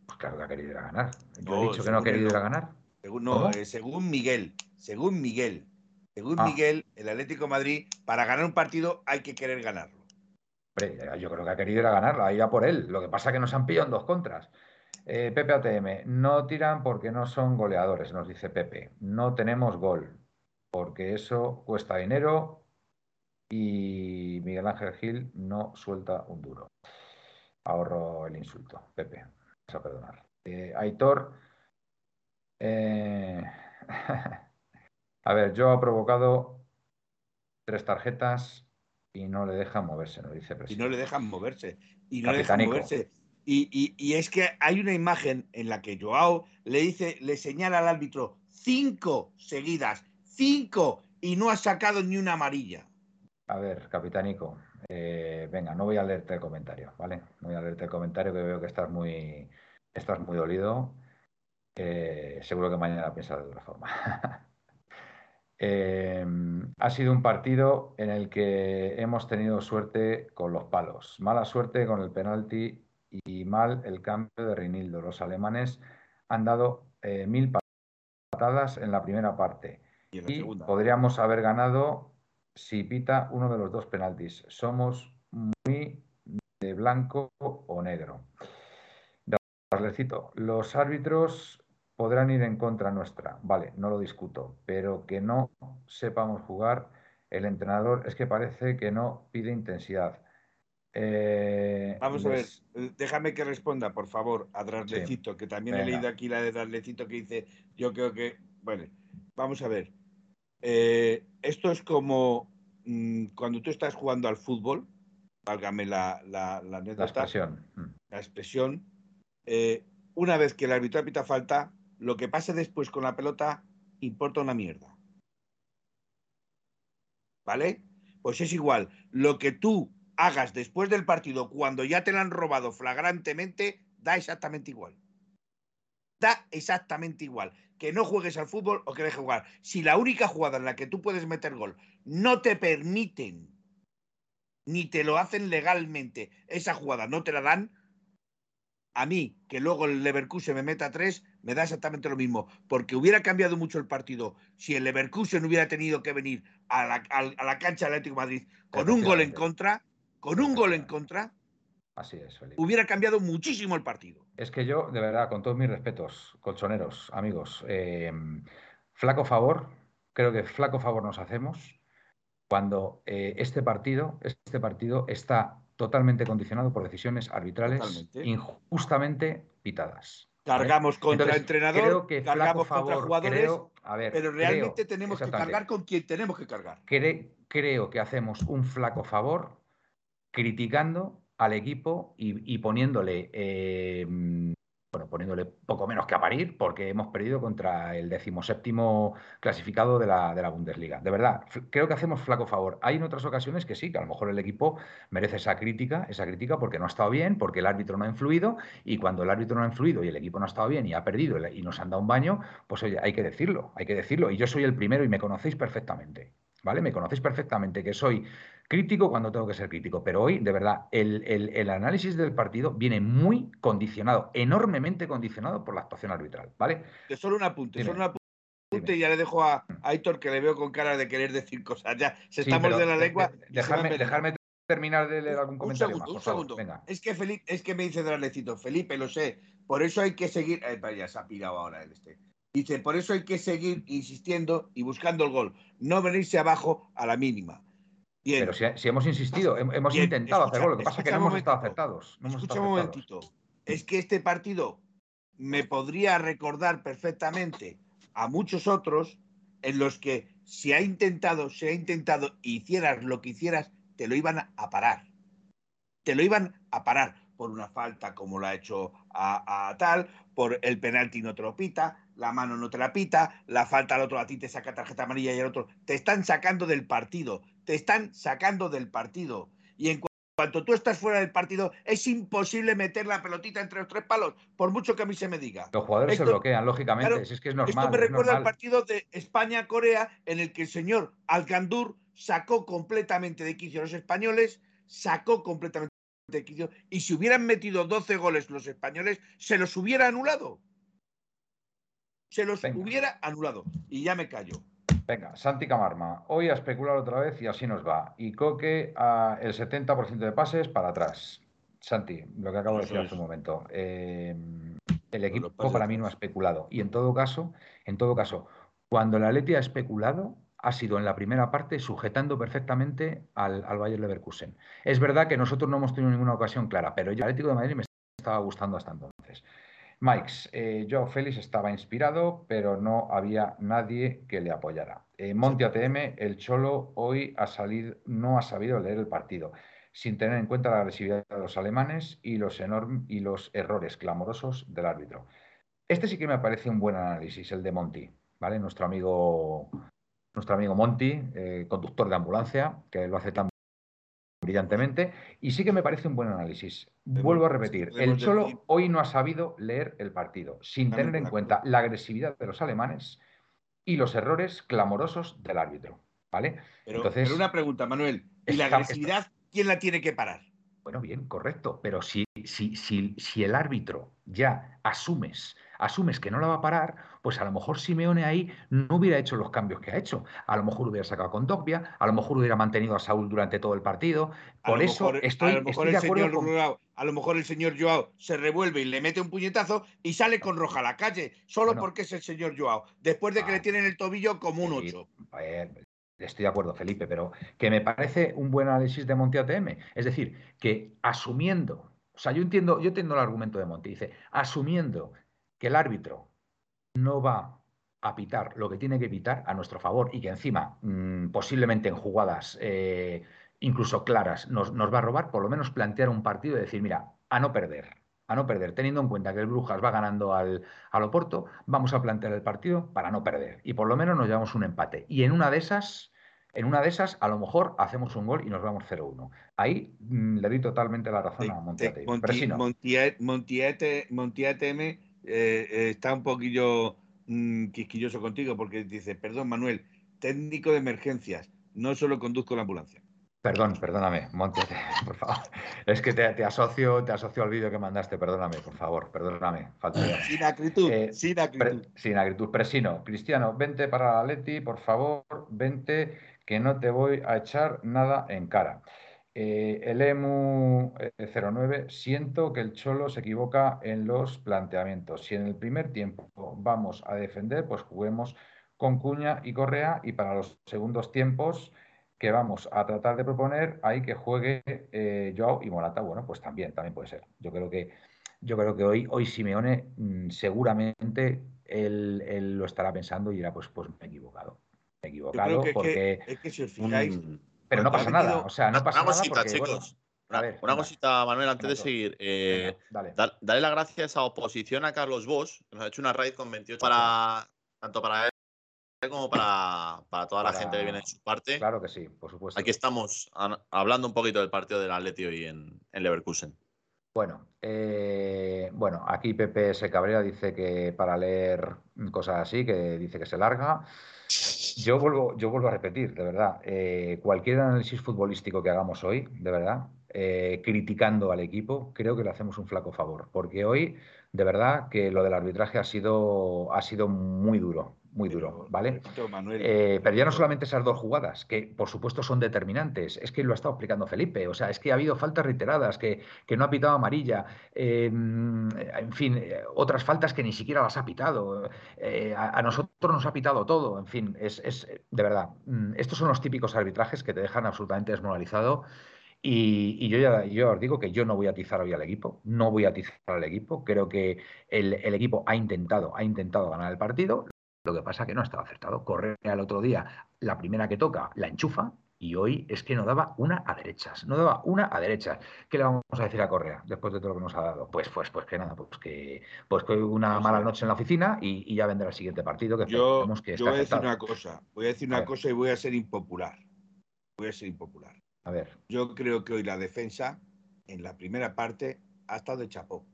Pues claro que ha querido ir a ganar. Yo he dicho que no ha querido ir a ganar. Según, no, eh, según Miguel, según Miguel, según ah. Miguel, el Atlético de Madrid, para ganar un partido hay que querer ganarlo. yo creo que ha querido ir a ganarlo, ahí a por él. Lo que pasa es que nos han pillado en dos contras. Eh, Pepe ATM, no tiran porque no son goleadores, nos dice Pepe. No tenemos gol, porque eso cuesta dinero y Miguel Ángel Gil no suelta un duro. Ahorro el insulto, Pepe, vas a perdonar. Eh, Aitor, eh, a ver, yo ha provocado tres tarjetas y no le dejan moverse, nos dice Y no le dejan moverse. Y no le dejan moverse. Y, es que hay una imagen en la que Joao le dice, le señala al árbitro cinco seguidas, cinco, y no ha sacado ni una amarilla. A ver, capitánico, eh, venga, no voy a leerte el comentario, ¿vale? No voy a leerte el comentario que veo que estás muy, estás muy dolido. Eh, seguro que mañana piensas de otra forma. Eh, ha sido un partido en el que hemos tenido suerte con los palos, mala suerte con el penalti y mal el cambio de Reinildo. Los alemanes han dado eh, mil patadas en la primera parte y, podríamos haber ganado si pita uno de los dos penaltis. Somos muy de blanco o negro. Los árbitros podrán ir en contra nuestra, vale, no lo discuto, pero que no sepamos jugar, el entrenador es que parece que no pide intensidad. Eh, Vamos a ver, déjame que responda, por favor, a Draslecito, que también he leído aquí la de Draslecito que dice, yo creo que, bueno, vamos a ver. Eh, esto es como mm, cuando tú estás jugando al fútbol, válgame la, la, la, expresión. Mm. La expresión. una vez que el árbitro pita falta, lo que pase después con la pelota importa una mierda. ¿Vale? Pues es igual. Lo que tú hagas después del partido cuando ya te la han robado flagrantemente, da exactamente igual. Da exactamente igual. Que no juegues al fútbol o que dejes jugar. Si la única jugada en la que tú puedes meter gol no te permiten ni te lo hacen legalmente, esa jugada no te la dan, a mí, que luego el Leverkusen me meta tres, me da exactamente lo mismo, porque hubiera cambiado mucho el partido si el Leverkusen hubiera tenido que venir a la, a la cancha del Atlético Madrid con un gol en contra con un gol en contra, Así es, hubiera cambiado muchísimo el partido. Es que yo, de verdad, con todos mis respetos, colchoneros, amigos, eh, flaco favor, creo que flaco favor nos hacemos cuando eh, este partido, este partido está totalmente condicionado por decisiones arbitrales injustamente pitadas. Cargamos contra el entrenador, cargamos contra jugadores, pero realmente tenemos que cargar con quien tenemos que cargar. creo que hacemos un flaco favor criticando al equipo y, poniéndole, eh, bueno, poniéndole poco menos que a parir, porque hemos perdido contra el decimoséptimo clasificado de la, de la Bundesliga. De verdad, creo que hacemos flaco favor. Hay en otras ocasiones que sí, que a lo mejor el equipo merece esa crítica, esa crítica porque no ha estado bien, porque el árbitro no ha influido, y cuando el árbitro no ha influido y el equipo no ha estado bien y ha perdido y nos han dado un baño, pues oye, hay que decirlo, hay que decirlo. Y yo soy el primero y me conocéis perfectamente. ¿Vale? Me conocéis perfectamente que soy crítico cuando tengo que ser crítico, pero hoy, de verdad, el, análisis del partido viene muy condicionado, enormemente condicionado por la actuación arbitral, ¿vale? Solo un apunte, solo un apunte y ya le dejo a, Aitor que le veo con cara de querer decir cosas. Ya, se estamos de la lengua. dejarme, dejarme terminar de leer algún comentario un más, segundo, por un favor. segundo. Venga. Es que Felipe, es que me dice Dralecito, Felipe, lo sé. Por eso hay que seguir. Eh, vaya, se ha pirado ahora el este. Dice, por eso hay que seguir insistiendo y buscando el gol. No venirse abajo a la mínima. Bien. Pero si, si hemos insistido, hem- hemos Bien, intentado escucha- hacer gol, lo que pasa es que no hemos estado acertados. No Escucha estado un acertados. momentito. Es que este partido me podría recordar perfectamente a muchos otros en los que si ha intentado, se ha intentado, hicieras lo que hicieras, te lo iban a parar. Te lo iban a parar por una falta como la ha hecho a, a tal, por el penalti no te lo pita, la mano no te la pita, la falta al otro a ti te saca tarjeta amarilla y al otro te están sacando del partido, te están sacando del partido. Y en cu- cuanto tú estás fuera del partido, es imposible meter la pelotita entre los tres palos, por mucho que a mí se me diga. Los jugadores se bloquean, lógicamente. claro, es que es normal. Esto me es recuerda al partido de España-Corea, en el que el señor Alcandur sacó completamente de quicio a los españoles, sacó completamente de quicio, y si hubieran metido 12 goles los españoles, se los hubiera anulado. Se los Venga. hubiera anulado. Y ya me callo. Venga, Santi Camarma, hoy a especular otra vez y así nos va. Y Coque a el 70% de pases para atrás. Santi, lo que acabo de decir es. hace un momento. eh, el equipo para mí no ha especulado. Y en todo caso, en todo caso, cuando el Atleti ha especulado, ha sido en la primera parte sujetando perfectamente al, al Bayer Leverkusen. Es verdad que nosotros no hemos tenido ninguna ocasión clara, pero yo el Atlético de Madrid me estaba gustando hasta entonces. Mikes, eh, Joao Félix estaba inspirado, pero no había nadie que le apoyara. Eh, Monti ATM, el Cholo hoy ha salido, no ha sabido leer el partido, sin tener en cuenta la agresividad de los alemanes y los, y los errores clamorosos del árbitro. Este sí que me parece un buen análisis, el de Monti, ¿vale? Nuestro amigo, nuestro amigo Monti, eh, conductor de ambulancia, que lo hace tan brillantemente, y sí que me parece un buen análisis. Vuelvo a repetir, el Cholo decir- hoy no ha sabido leer el partido, sin tener en cuenta la agresividad de los alemanes y los errores clamorosos del árbitro, ¿vale? Pero, Entonces, pero una pregunta, Manuel. ¿Y la agresividad quién la tiene que parar? Bueno, bien, correcto, pero si, si, si, si el árbitro ya asumes, asumes que no la va a parar, pues a lo mejor Simeone ahí no hubiera hecho los cambios que ha hecho. A lo mejor hubiera sacado con Dogbia, a lo mejor hubiera mantenido a Saúl durante todo el partido. A Por lo eso mejor- estoy, a lo mejor estoy el de acuerdo señor con... Joao- a lo mejor el señor Joao se revuelve y le mete un puñetazo y sale con roja a la calle, solo Bueno. porque es el señor Joao, después de que Ah. le tienen el tobillo como un Sí, 8. a ver, estoy de acuerdo, Felipe, pero que me parece un buen análisis de Monti ATM. Es decir, que asumiendo, sea, yo entiendo, yo entiendo el argumento de Monti, dice, asumiendo que el árbitro no va a pitar lo que tiene que pitar a nuestro favor y que encima, mm, posiblemente en jugadas eh, incluso claras, nos, nos va a robar, por lo menos plantear un partido y decir, mira, a no perder. A no perder, teniendo en cuenta que el Brujas va ganando al, al Oporto, vamos a plantear el partido para no perder. Y por lo menos nos llevamos un empate. Y en una de esas, en una de esas, a lo mejor hacemos un gol y nos vamos 0-1. Ahí mm, le doy totalmente la razón a Montiate. Pero si no, Montiate, Montiate M eh, eh, está un poquillo mm, quisquilloso contigo porque dice, perdón Manuel, técnico de emergencias, no solo conduzco la ambulancia. Perdón, perdóname, Montiate, por favor. Es que te, te asocio, te asocio al vídeo que mandaste, perdóname, por favor, perdóname. Faltaría. Sin acritud, Eh, sin Pre- acritud. sin agritud. Presino, Cristiano, vente para Leti, por favor, vente, que no te voy a echar nada en cara. Eh, el EMU eh, 09, siento que el Cholo se equivoca en los planteamientos. Si en el primer tiempo vamos a defender, pues juguemos con Cuña y Correa y para los segundos tiempos que vamos a tratar de proponer, hay que juegue eh, Joao y Morata. Bueno, pues también, también puede ser. Yo creo que yo creo que hoy, hoy Simeone mm, seguramente él, él lo estará pensando y dirá, pues, pues me he equivocado. Equivocado que, que- porque... es que si os fijáis, Un- Pero no pasa nada, o sea, no pasa una nada cosita, porque, bueno, chicos. a Una, ver, una cosita, Manuel, antes de seguir. eh, dale. las gracias a oposición a Carlos Bosch, que nos ha hecho una raid con 28 para tanto para él como para, para toda la gente que viene de su parte. Claro que sí, por supuesto. Aquí estamos an- hablando un poquito del partido del Atleti hoy en, en Leverkusen. Bueno, eh, bueno, aquí Pepe se cabrea, dice que para leer cosas así, que dice que se larga. Yo vuelvo, yo vuelvo a repetir, de verdad, eh, cualquier análisis futbolístico que hagamos hoy, de verdad, eh, criticando al equipo, creo que le hacemos un flaco favor, porque hoy, de verdad, que lo del arbitraje ha sido, ha sido muy duro, muy duro, ¿vale? Eh, pero ya no solamente esas dos jugadas, que por supuesto son determinantes, es que lo ha estado explicando Felipe, o sea, es que ha habido faltas reiteradas, que, no ha pitado amarilla, em, en fin, eh, otras faltas que ni siquiera las ha pitado, eh, a, nosotros nos ha pitado todo, en fin, es, es de verdad, mm, estos son los típicos arbitrajes que te dejan absolutamente desmoralizado. Y, yo ya yo os digo que yo no voy a atizar hoy al equipo, no voy a atizar al equipo. Creo que el, equipo ha intentado, ha intentado ganar el partido. Lo que pasa es que no ha estado acertado. Correr al otro día, la primera que toca, la enchufa, y hoy es que no daba una a derechas, no daba una a derechas. ¿Qué le vamos a decir a Correa después de todo lo que nos ha dado? Pues, pues, pues que nada, pues que, pues que una mala noche en la oficina y, ya vendrá el siguiente partido. Que yo, que yo voy a decir una cosa, voy a decir una cosa y voy a ser impopular. Voy a ser impopular. A ver. Yo creo que hoy la defensa, en la primera parte, ha estado de chapó.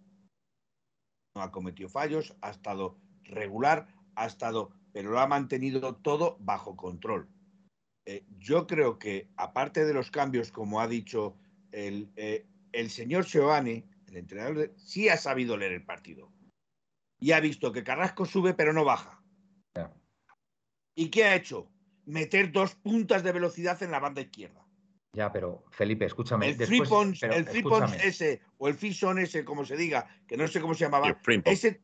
No ha cometido fallos, ha estado regular, ha estado, pero lo ha mantenido todo bajo control. Eh, yo creo que, aparte de los cambios, como ha dicho el, eh, el señor Giovanni, el entrenador, sí ha sabido leer el partido. Y ha visto que Carrasco sube, pero no baja. ¿Y qué ha hecho? Meter dos puntas de velocidad en la banda izquierda. Ya, pero Felipe, escúchame. El Freepons, el ese, o el Fison ese, como se diga, que no sé cómo se llamaba. ese,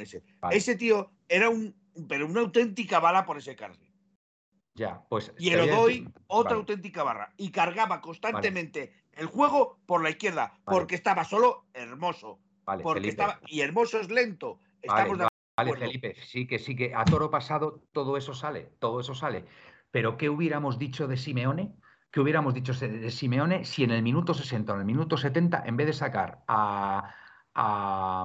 ese. Ese tío era un, pero una auténtica bala por ese carril. Ya, pues. Y el Odoy, otra auténtica barra. Y cargaba constantemente el juego por la izquierda, porque estaba solo hermoso. Vale, porque estaba, y hermoso es lento. Estamos vale, Felipe, sí que sí que a toro pasado todo eso sale, todo eso sale. Pero ¿qué hubiéramos dicho de Simeone? Que hubiéramos dicho de Simeone si en el minuto 60 o en el minuto 70, en vez de sacar a, a,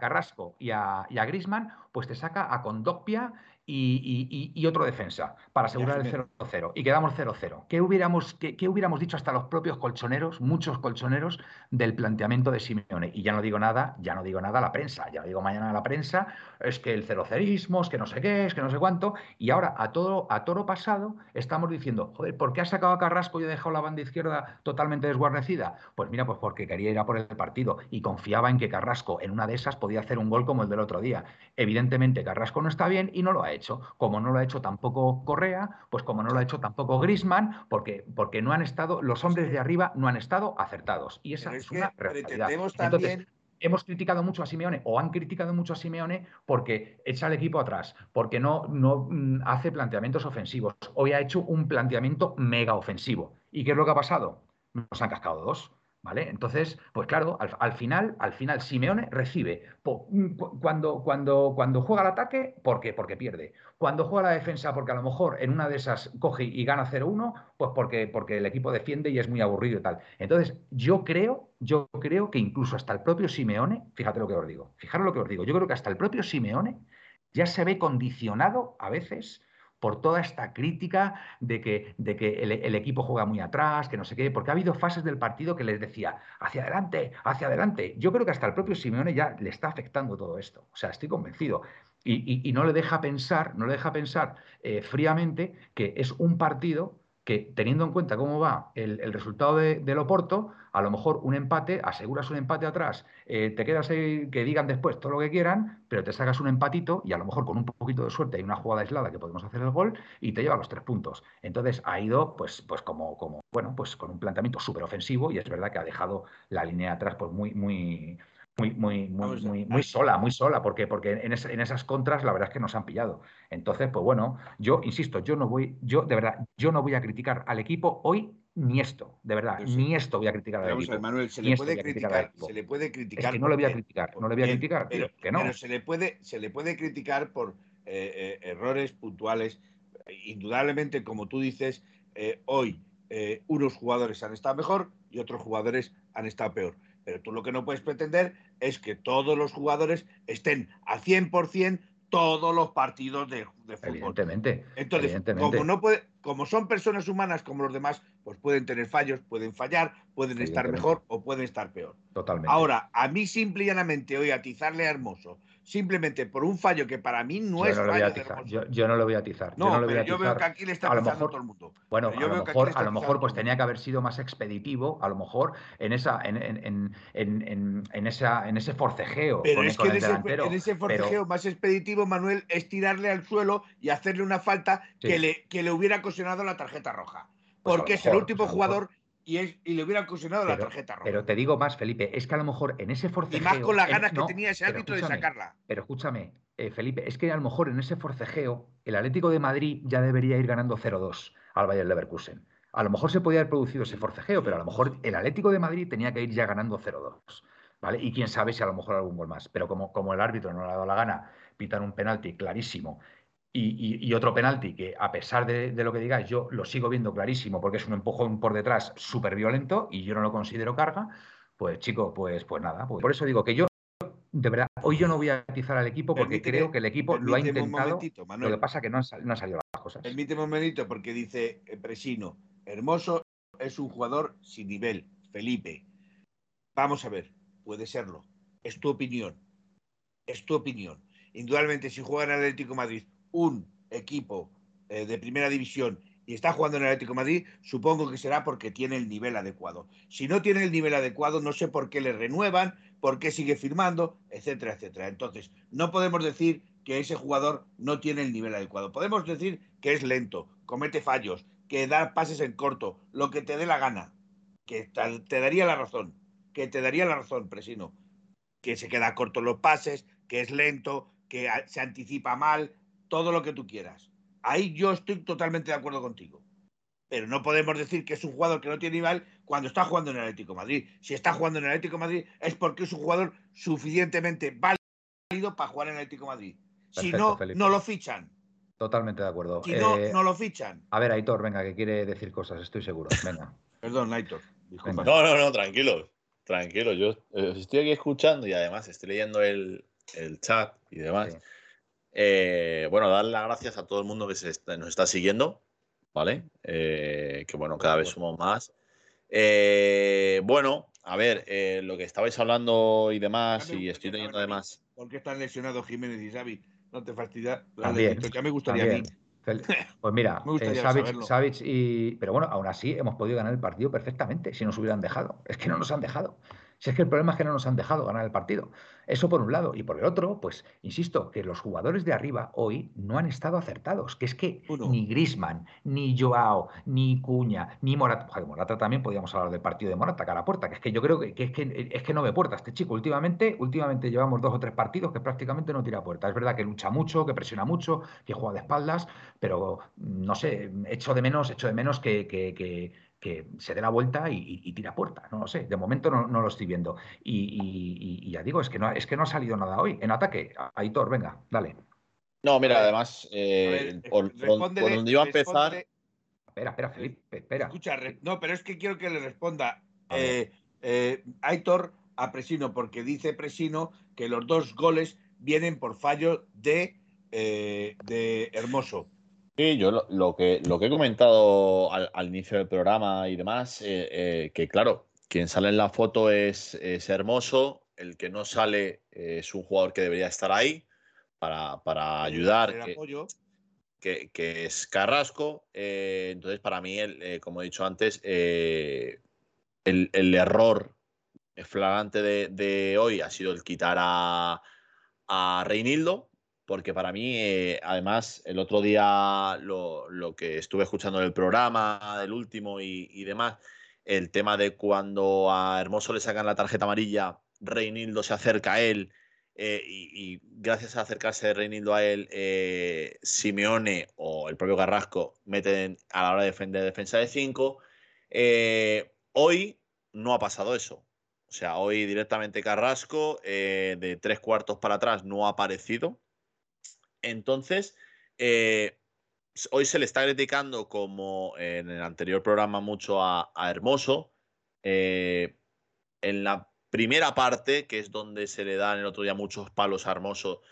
Carrasco, y a, y a Grisman, pues te saca a Condopia y, otro defensa para asegurar el 0-0 y quedamos 0-0. ¿Qué hubiéramos, qué, hubiéramos dicho hasta los propios colchoneros, muchos colchoneros, del planteamiento de Simeone? Y ya no digo nada, ya no digo nada a la prensa, ya no digo mañana a la prensa, es que el 0-0ismo, es que no sé qué, es que no sé cuánto, y ahora a todo a toro pasado estamos diciendo, joder, ¿por qué ha sacado a Carrasco y ha dejado la banda izquierda totalmente desguarnecida? Pues mira, pues porque quería ir a por el partido y confiaba en que Carrasco en una de esas podía hacer un gol como el del otro día. Evidentemente Carrasco no está bien y no lo ha hecho. Como no lo ha hecho tampoco Correa, pues como no lo ha hecho tampoco Grisman, porque, porque no han estado, los hombres de arriba no han estado acertados. Y esa es, una realidad. Entonces, hemos criticado mucho a Simeone o han criticado mucho a Simeone porque echa al equipo atrás, porque no, no mm, hace planteamientos ofensivos. Hoy ha hecho un planteamiento mega ofensivo. ¿Y qué es lo que ha pasado? Nos han cascado dos. ¿Vale? Entonces, pues claro, al, final, al final, Simeone recibe mm, cuando, cuando, cuando juega al ataque, ¿por qué? Porque pierde. Cuando juega la defensa, porque a lo mejor en una de esas coge y gana 0-1, pues porque, porque el equipo defiende y es muy aburrido y tal. Entonces, yo creo, yo creo que incluso hasta el propio Simeone, fíjate lo que os digo, fijaros lo que os digo, yo creo que hasta el propio Simeone ya se ve condicionado a veces por toda esta crítica de que, de que el, equipo juega muy atrás, que no sé qué, porque ha habido fases del partido que les decía, hacia adelante, hacia adelante. Yo creo que hasta el propio Simeone ya le está afectando todo esto. O sea, estoy convencido. Y, no le deja pensar, no le deja pensar eh, fríamente que es un partido que teniendo en cuenta cómo va el, resultado de, del Oporto, a lo mejor un empate, aseguras un empate atrás, eh, te quedas ahí, que digan después todo lo que quieran, pero te sacas un empatito y a lo mejor con un poquito de suerte hay una jugada aislada que podemos hacer el gol y te lleva los tres puntos. Entonces ha ido, pues, pues como, como, bueno, pues con un planteamiento súper ofensivo y es verdad que ha dejado la línea atrás pues muy, muy, muy, muy, muy, muy, sola, muy sola, porque, porque en, en, esas contras la verdad es que nos han pillado. Entonces, pues bueno, yo insisto, yo no voy, yo de verdad, yo no voy a criticar al equipo hoy ni esto, de verdad, ni esto voy a criticar al equipo. Manuel, se le, puede criticar, se le puede criticar. Es que no le voy a criticar, no le voy a criticar, pero, que no. Pero se le puede, se le puede criticar por eh, eh, errores puntuales. Indudablemente, como tú dices, eh, hoy unos jugadores han estado mejor y otros jugadores han estado peor pero tú lo que no puedes pretender es que todos los jugadores estén al 100% todos los partidos de, fútbol. Evidentemente. Entonces, Como, no puede, como son personas humanas como los demás, pues pueden tener fallos, pueden fallar, pueden estar mejor o pueden estar peor. Totalmente. Ahora, a mí simple y llanamente hoy atizarle a Hermoso simplemente por un fallo que para mí no Yo es no, fallo de yo, yo no lo voy a atizar. No, yo no lo voy a yo veo que aquí le está a lo mejor- todo el mundo. Bueno, yo a lo mejor, a lo mejor pues tenía que haber sido más expeditivo, a lo mejor en esa, en, en, en, en, esa, en ese forcejeo Pero con, es que en ese, delantero. en ese pero- forcejeo más expeditivo, Manuel, es tirarle al suelo y hacerle una falta Sí. que, le, que le hubiera ocasionado la tarjeta roja. Pues Porque es el último pues jugador y, es, y le hubiera ocasionado la tarjeta roja. Pero te digo más, Felipe, es que a lo mejor en ese y forcejeo. más con las en- ganas que no, tenía ese árbitro de sacarla. Pero escúchame, eh, Felipe, es que a lo mejor en ese forcejeo el Atlético de Madrid ya debería ir ganando 0-2 al Bayern Leverkusen. A lo mejor se podía haber producido ese forcejeo, pero a lo mejor el Atlético de Madrid tenía que ir ya ganando 0-2. ¿Vale? Y quién sabe si a lo mejor algún gol más. Pero como, como el árbitro no le ha dado la gana, pitan un penalti clarísimo y, y- y otro penalti que, a pesar de, de lo que digáis, yo lo sigo viendo clarísimo porque es un empujón por detrás súper violento y yo no lo considero carga, pues chico, pues, pues nada. pues por eso digo que yo, de verdad, hoy yo no voy a atizar al equipo porque Permíteme- creo que el equipo lo ha intentado. Lo que pasa es que no han, sal- no han salido las cosas. Permíteme un momentito, porque dice eh, Presino, Hermoso es un jugador sin nivel. Felipe, vamos a ver, puede serlo. Es tu opinión. Es tu opinión. Indudablemente, si juega en Atlético de Madrid un equipo eh, de primera división y está jugando en el Atlético Madrid, supongo que será porque tiene el nivel adecuado. Si no tiene el nivel adecuado, no sé por qué le renuevan, por qué sigue firmando, etcétera, etcétera. Entonces, no podemos decir que ese jugador no tiene el nivel adecuado. Podemos decir que es lento, comete fallos, que da pases en corto, lo que te dé la gana, que te daría la razón, que te daría la razón, Presino, que se queda corto los pases, que es lento, que se anticipa mal, todo lo que tú quieras. Ahí yo estoy totalmente de acuerdo contigo. Pero no podemos decir que es un jugador que no tiene nivel cuando está jugando en el Atlético de Madrid. Si está jugando en el Atlético de Madrid es porque es un jugador suficientemente válido para jugar en el Atlético de Madrid. Si no, Felipe. no lo fichan. Totalmente de acuerdo. Si no, Eh, no lo fichan. A ver, Aitor, venga, que quiere decir cosas, estoy seguro. Venga. Perdón, Aitor. Disculpa. No, no, no, tranquilos. Tranquilos. Yo eh, estoy aquí escuchando y además estoy leyendo el, el chat y demás. Sí. Eh, bueno, dar las gracias a todo el mundo que se está- nos está siguiendo, ¿vale? Eh, que bueno, cada vez somos más. Eh, bueno, a ver, eh, lo que estabais hablando y demás, y estoy mí además. ¿Por qué están lesionados Jiménez y Xavi? No te fastidia. La También, de- ya me gustaría También. a mí. Pues mira, eh. Savic y. Pero bueno, aún así hemos podido ganar el partido perfectamente si nos hubieran dejado. Es que no nos han dejado. Si es que el problema es que no nos han dejado ganar el partido. Eso por un lado. Y por el otro, pues insisto, que los jugadores de arriba hoy no han estado acertados. Que es que Uno. ni Grisman, ni Joao, ni Cuña, ni Morata. Joder, Morata también podríamos hablar del partido de Morata, cara a puerta. Que es que yo creo que, que es que es que no ve puerta este chico. Últimamente, últimamente llevamos dos o tres partidos que prácticamente no tira puerta. Es verdad que lucha mucho, que presiona mucho, que juega de espaldas, pero no sé, echo de menos, echo de menos que, que- que- se dé la vuelta y, y- y tira puerta. No lo sé. De momento no, no lo estoy viendo. Y, y- y- y ya digo, es que no, es que no ha salido nada hoy. En ataque, Aitor, venga, dale. No, mira, además, eh, ver, por, donde iba a empezar. Espera, espera, Felipe, espera. Escucha, re- no, pero es que quiero que le responda eh, eh, Aitor a Presino, porque dice Presino que los dos goles vienen por fallo de, eh, de Hermoso. Sí, yo lo, lo que, lo que he comentado al, al inicio del programa y demás, eh, eh, que claro, quien sale en la foto es, es hermoso, el que no sale eh, es un jugador que debería estar ahí para, para ayudar, que, apoyo. que- que es Carrasco. entonces, para mí, el, como he dicho antes, el, el error flagrante de, de hoy ha sido el quitar a, a Reinildo, porque para mí, eh, además, el otro día lo, que estuve escuchando en el programa, del último y, demás, el tema de cuando a Hermoso le sacan la tarjeta amarilla, Reinildo se acerca a él eh, y, gracias a acercarse de Reinildo a él, eh, Simeone o el propio Carrasco meten a la hora de defender defensa de 5. hoy no ha pasado eso. O sea, hoy directamente Carrasco, de tres cuartos para atrás, no ha aparecido. Entonces, eh, hoy se le está criticando, como en el anterior programa, mucho a, a Hermoso. Eh, en la primera parte, que es donde se le dan el otro día muchos palos a Hermoso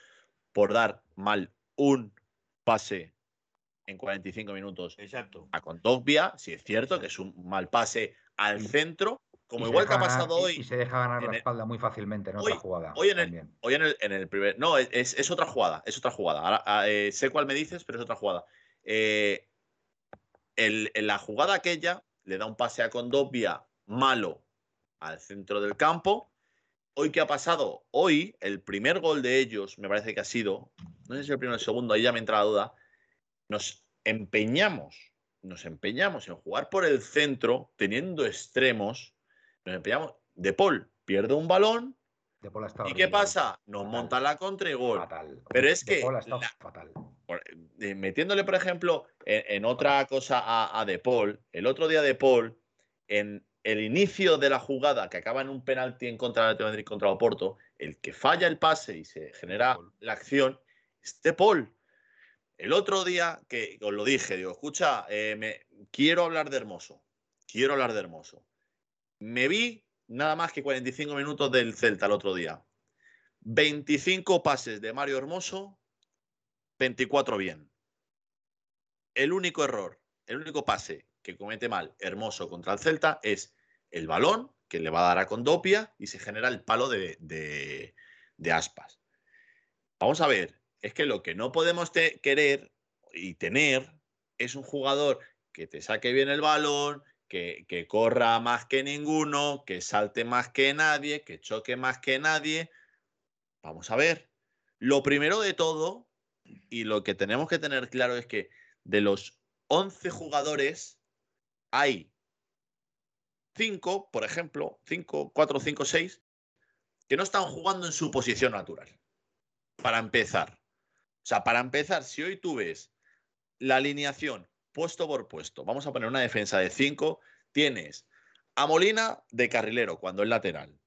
por dar mal un pase en 45 minutos Exacto. a Condogbia, si es cierto que es un mal pase al centro, como igual que ha pasado hoy. Y se deja ganar la espalda muy fácilmente en otra jugada. Hoy en, el, hoy en el, primer. No, es, otra jugada. Es otra jugada. Ahora, ah, eh, sé cuál me dices, pero es otra jugada. Eh, en la jugada aquella le da un pase a Condovia malo al centro del campo. Hoy, ¿qué ha pasado? Hoy, el primer gol de ellos, me parece que ha sido, no sé si el primero o el segundo, ahí ya me entra la duda, nos empeñamos, nos empeñamos en jugar por el centro, teniendo extremos, nos. De Paul pierde un balón. ¿Y qué pasa? Nos monta la contra y gol. Pero es que. fatal. Eh, metiéndole, por ejemplo, en, otra cosa a, a De Paul, el otro día De Paul, en el inicio de la jugada que acaba en un penalti en contra de Madrid contra Oporto, el que falla el pase y se genera la acción es De Paul. El otro día que os lo dije, digo, escucha, eh, me, quiero hablar de Hermoso, quiero hablar de Hermoso. Me vi nada más que 45 minutos del Celta el otro día. 25 pases de Mario Hermoso, 24 bien. El único error, el único pase que comete mal Hermoso contra el Celta es el balón que le va a dar a Condopia y se genera el palo de, de aspas. Vamos a ver, es que lo que no podemos querer y tener es un jugador que te saque bien el balón, que, corra más que ninguno, que salte más que nadie, que choque más que nadie. Vamos a ver. Lo primero de todo, y lo que tenemos que tener claro es que de los 11 jugadores hay 5, por ejemplo, 5, 4, 5, 6, que no están jugando en su posición natural. Para empezar. O sea, para empezar, si hoy tú ves la alineación puesto por puesto, vamos a poner una defensa de 5, tienes a Molina de carrilero cuando es lateral,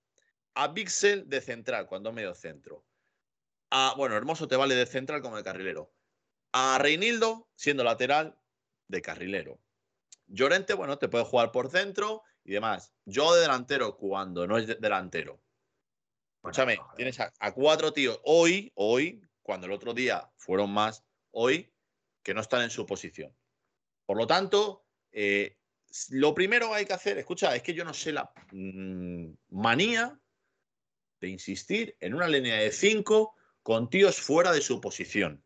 a Bixel de central cuando es medio centro, a, bueno, Hermoso te vale de central como de carrilero, a Reinildo siendo lateral de carrilero. Llorente, bueno, te puede jugar por centro y demás. Yo de delantero cuando no es delantero. Escúchame, tienes a, a, cuatro tíos hoy, hoy, cuando el otro día fueron más hoy, que no están en su posición. Por lo tanto, eh, lo primero que hay que hacer, escucha, es que yo no sé la mm, manía de insistir en una línea de cinco con tíos fuera de su posición.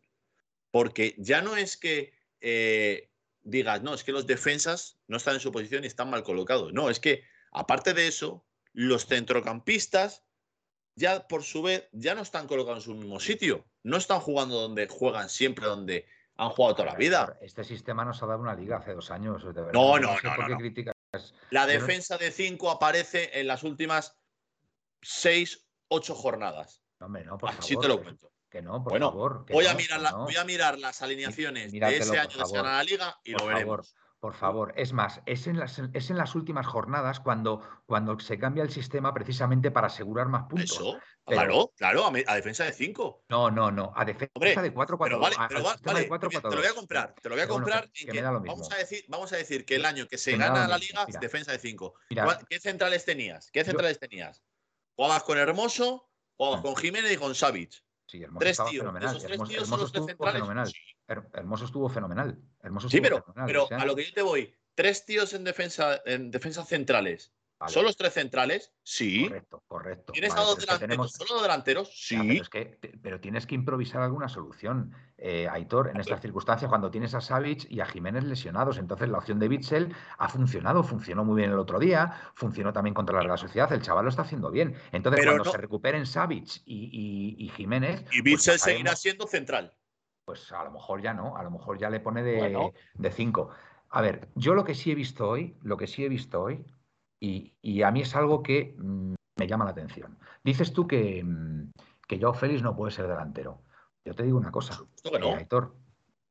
Porque ya no es que eh, digas, no, es que los defensas no están en su posición y están mal colocados. No, es que aparte de eso, los centrocampistas ya por su vez ya no están colocados en su mismo sitio. No están jugando donde juegan siempre, donde han jugado toda la vida. Este sistema nos ha dado una liga hace dos años. no, no, no. La defensa de cinco aparece en las últimas seis, ocho jornadas. hombre, no, por Así te lo cuento. Que no, por favor. voy, a mirar voy a mirar las alineaciones de ese año de la liga y lo veremos. Por favor, es más, es en las, es en las últimas jornadas cuando, cuando se cambia el sistema precisamente para asegurar más puntos. Eso, claro, claro, a, defensa de 5. No, no, no, a defensa de 4 4 vale, pero vale, te lo voy a comprar, te lo voy a comprar. vamos, a decir, vamos a decir que el año que se gana la liga, es defensa de 5. ¿Qué centrales tenías? ¿Qué centrales tenías? Jugabas con Hermoso, jugabas con Jiménez y con Savich. Sí, Hermoso tres tíos. Fenomenal. Esos tres tíos son los centrales. Fenomenal. Hermoso estuvo fenomenal. Hermoso sí, pero, pero a lo que yo te voy, tres tíos en defensa, en defensa centrales. ¿Son los tres centrales? Sí. Correcto, correcto. ¿Tienes a dos delanteros? ¿Solo dos delanteros? Sí. pero, tienes que improvisar alguna solución, eh, Aitor, en estas circunstancias, cuando tienes a Savic y a Jiménez lesionados. Entonces, la opción de Bitzel ha funcionado, funcionó muy bien el otro día, funcionó también contra la Real Sociedad, el chaval lo está haciendo bien. Entonces, cuando se recuperen Savic y, Jiménez. Y Bitzel pues seguirá siendo central pues a lo mejor ya no, a lo mejor ya le pone de, de cinco. A ver, yo lo que sí he visto hoy, lo que sí he visto hoy, y, a mí es algo que mm, me llama la atención. Dices tú que, mm, que Joao Félix no puede ser delantero. Yo te digo una cosa, no. Aitor,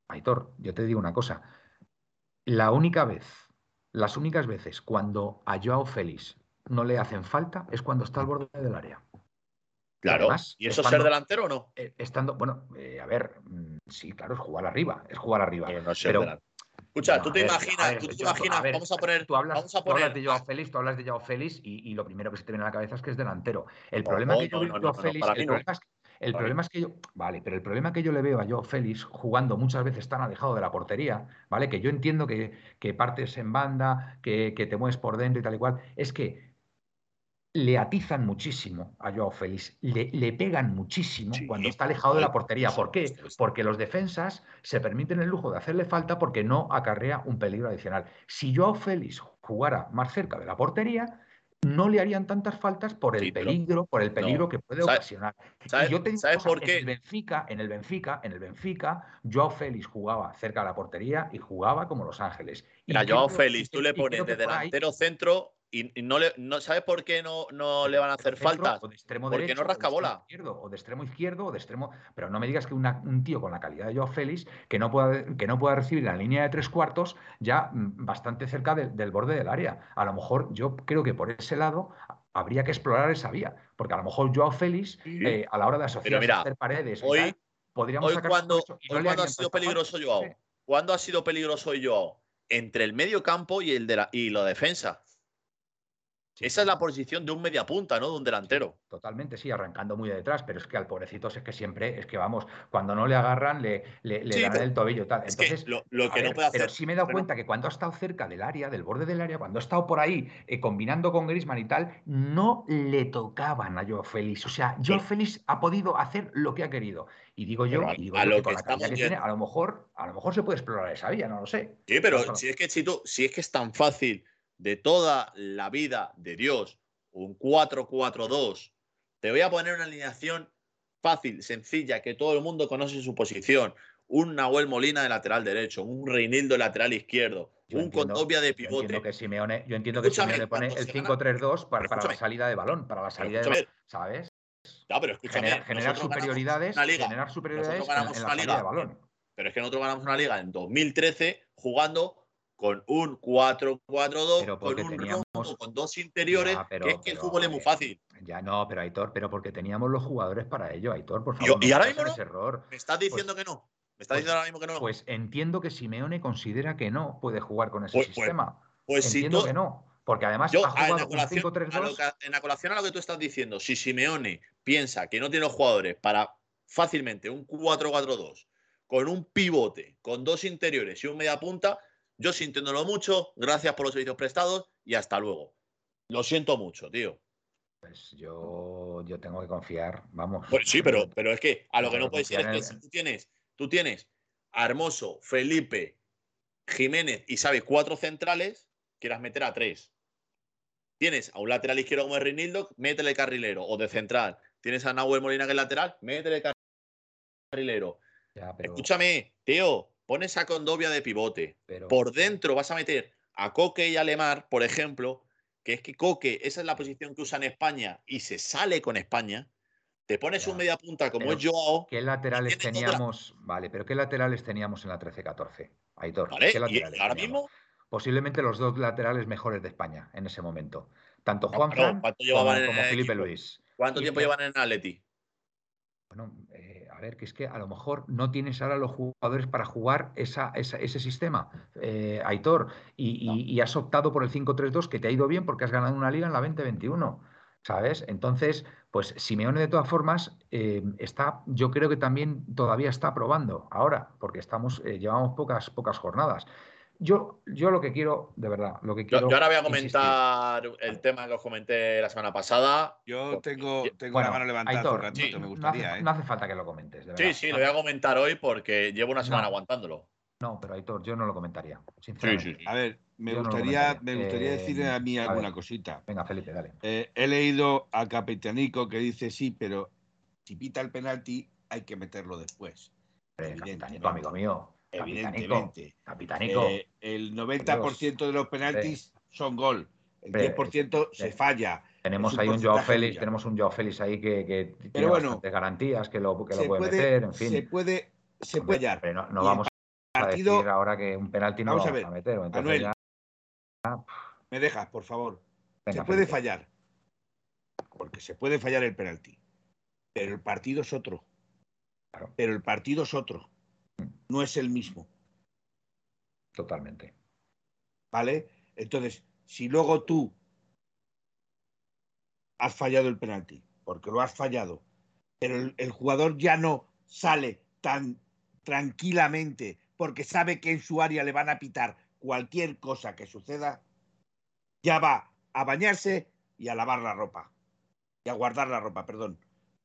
Aitor, yo te digo una cosa. La única vez, las únicas veces cuando a Joao Félix no le hacen falta es cuando está al borde del área. Claro. ¿Y eso es ser delantero o no? Eh, estando, bueno, eh, a ver, mm, sí, claro, es jugar arriba, es jugar arriba. Pero, Escucha, tú te imaginas, tú te imaginas, vamos a poner. Tú hablas, vamos a poner, tú hablas de Joao Félix, tú hablas de Joao Félix y, lo primero que se te viene a la cabeza es que es delantero. El problema que yo veo a Joao Félix. El problema, es, que yo. Vale, pero el problema que yo le veo a Joao Félix jugando muchas veces tan alejado de la portería, ¿vale? Que yo entiendo que, que partes en banda, que, que te mueves por dentro y tal y cual, es que le atizan muchísimo a Joao Félix, le, le pegan muchísimo cuando está alejado de la portería. ¿Por qué? Porque los defensas se permiten el lujo de hacerle falta porque no acarrea un peligro adicional. Si Joao Félix jugara más cerca de la portería, no le harían tantas faltas por el peligro, por el peligro que puede ocasionar. yo ¿sabes por qué? En el Benfica, en el Benfica, en el Benfica, Joao Félix jugaba cerca de la portería y jugaba como Los Ángeles. Mira, Joao Félix, tú le pones de delantero centro y, no le, no, ¿Sabes por qué no, no le van a hacer falta? Porque no rasca bola. O de extremo izquierdo o de extremo. Pero no me digas que un tío con la calidad de Joao Félix, que no pueda, que no pueda recibir la línea de tres cuartos, ya mm, bastante cerca del borde del área. A lo mejor yo creo que por ese lado habría que explorar esa vía. Porque a lo mejor Joao Félix, eh, a la hora de asociarse a hacer paredes, hoy, podríamos sacar cuando, cuando ha sido peligroso Joao. ¿Cuándo ha sido peligroso Joao? Entre el medio campo y, el de la, y la defensa. Esa es la posición de un mediapunta, ¿no? De un delantero. totalmente, sí, arrancando muy de detrás, pero es que al pobrecito es que siempre, es que vamos, cuando no le agarran, le, le, dan el tobillo tal. Entonces, lo, que no puede hacer. Pero sí me he dado cuenta que cuando ha estado cerca del área, del borde del área, cuando ha estado por ahí eh, combinando con Grisman y tal, no le tocaban a Joe Félix. O sea, Joe Félix ha podido hacer lo que ha querido. Y digo yo, y digo yo que con la calidad que tiene, a lo mejor, a lo mejor se puede explorar esa vía, no lo sé. Sí, pero si es que si tú, si es que es tan fácil de toda la vida de Dios, un 4-4-2, te voy a poner una alineación fácil, sencilla, que todo el mundo conoce su posición. Un Nahuel Molina de lateral derecho, un Reinildo de lateral izquierdo, un Condovia de pivote. Yo entiendo que Simeone, yo entiendo que Simeone pone el 5-3-2 para, la salida de balón, para la salida de ¿sabes? No, pero escúchame, generar, superioridades, generar superioridades en, la salida de balón. Pero es que nosotros ganamos una liga en 2013 jugando con un 4-4-2, con un teníamos... con dos interiores, que es que el fútbol es muy fácil. Ya no, pero Aitor, pero porque teníamos los jugadores para ello, Aitor, por favor. y ahora mismo no. Error. Me estás pues diciendo que no. Me estás pues diciendo ahora mismo que no. Pues entiendo que Simeone considera que no puede jugar con ese pues, sistema. Pues entiendo que no. Porque además ha jugado con 5-3-2. En la colación a lo que tú estás diciendo, si Simeone piensa que no tiene los jugadores para fácilmente un 4-4-2, con un pivote, con dos interiores y un media punta, yo sintiéndolo mucho, gracias por los servicios prestados y hasta luego. Lo siento mucho, tío. Pues yo, yo tengo que confiar, vamos. Pues sí, pero, pero es que a lo que no puede ser es que si tú tienes, tú tienes a Hermoso, Felipe, Jiménez y sabes cuatro centrales, quieras meter a tres. Tienes a un lateral izquierdo como es Reinildo, métele carrilero o de central. Tienes a Nahuel Molina que es lateral, métele carrilero. Escúchame, tío, pones a Condovia de pivote. por dentro vas a meter a Coque y a Lemar, por ejemplo, que es que Coque, esa es la posición que usa en España y se sale con España. Te pones un media punta como es Joao. ¿Qué laterales teníamos? Vale, pero ¿qué laterales teníamos en la 13-14? Aitor. ¿Vale? ¿Y ahora mismo? Posiblemente los dos laterales mejores de España en ese momento. Tanto Juan Fran como, Felipe Luis. ¿Cuánto tiempo llevan en Atleti? Bueno, eh, a ver, que es que a lo mejor no tienes ahora los jugadores para jugar esa, ese sistema, eh, Aitor, y, has optado por el 5-3-2 que te ha ido bien porque has ganado una liga en la 2021, ¿sabes? Entonces, pues Simeone de todas formas eh, está, yo creo que también todavía está probando ahora, porque estamos, llevamos pocas, pocas jornadas. Yo, yo lo que quiero, de verdad, lo que quiero. Yo, ahora voy a comentar el tema que os comenté la semana pasada. Yo tengo, tengo la mano levantada un ratito, me gustaría. No hace, ¿eh? no hace, falta que lo comentes. De verdad. Sí, sí, lo voy a comentar hoy porque llevo una semana aguantándolo. No, pero Aitor, yo no lo comentaría. Sinceramente. Sí, sí, A ver, me gustaría, me gustaría decirle a mí alguna cosita. Venga, Felipe, dale. Eh, he leído a Capitanico que dice sí, pero si pita el penalti, hay que meterlo después. Capitanico, amigo mío. Evidentemente. Capitánico. Eh, el 90% de los penaltis son gol. El 10% se falla. Tenemos ahí un Joao Félix, tenemos un Joao Félix ahí que, tiene bastantes garantías que lo, que lo puede, meter, en fin. Se puede, se puede hallar. Pero no, vamos a decir ahora que un penalti no vamos a, ver, a meter. Manuel, me dejas, por favor. se puede fallar. Porque se puede fallar el penalti. Pero el partido es otro. Pero el partido es otro no es el mismo. Totalmente. ¿Vale? Entonces, si luego tú has fallado el penalti, porque lo has fallado, pero el, jugador ya no sale tan tranquilamente porque sabe que en su área le van a pitar cualquier cosa que suceda, ya va a bañarse, y a lavar la ropa. Y a guardar la ropa, perdón.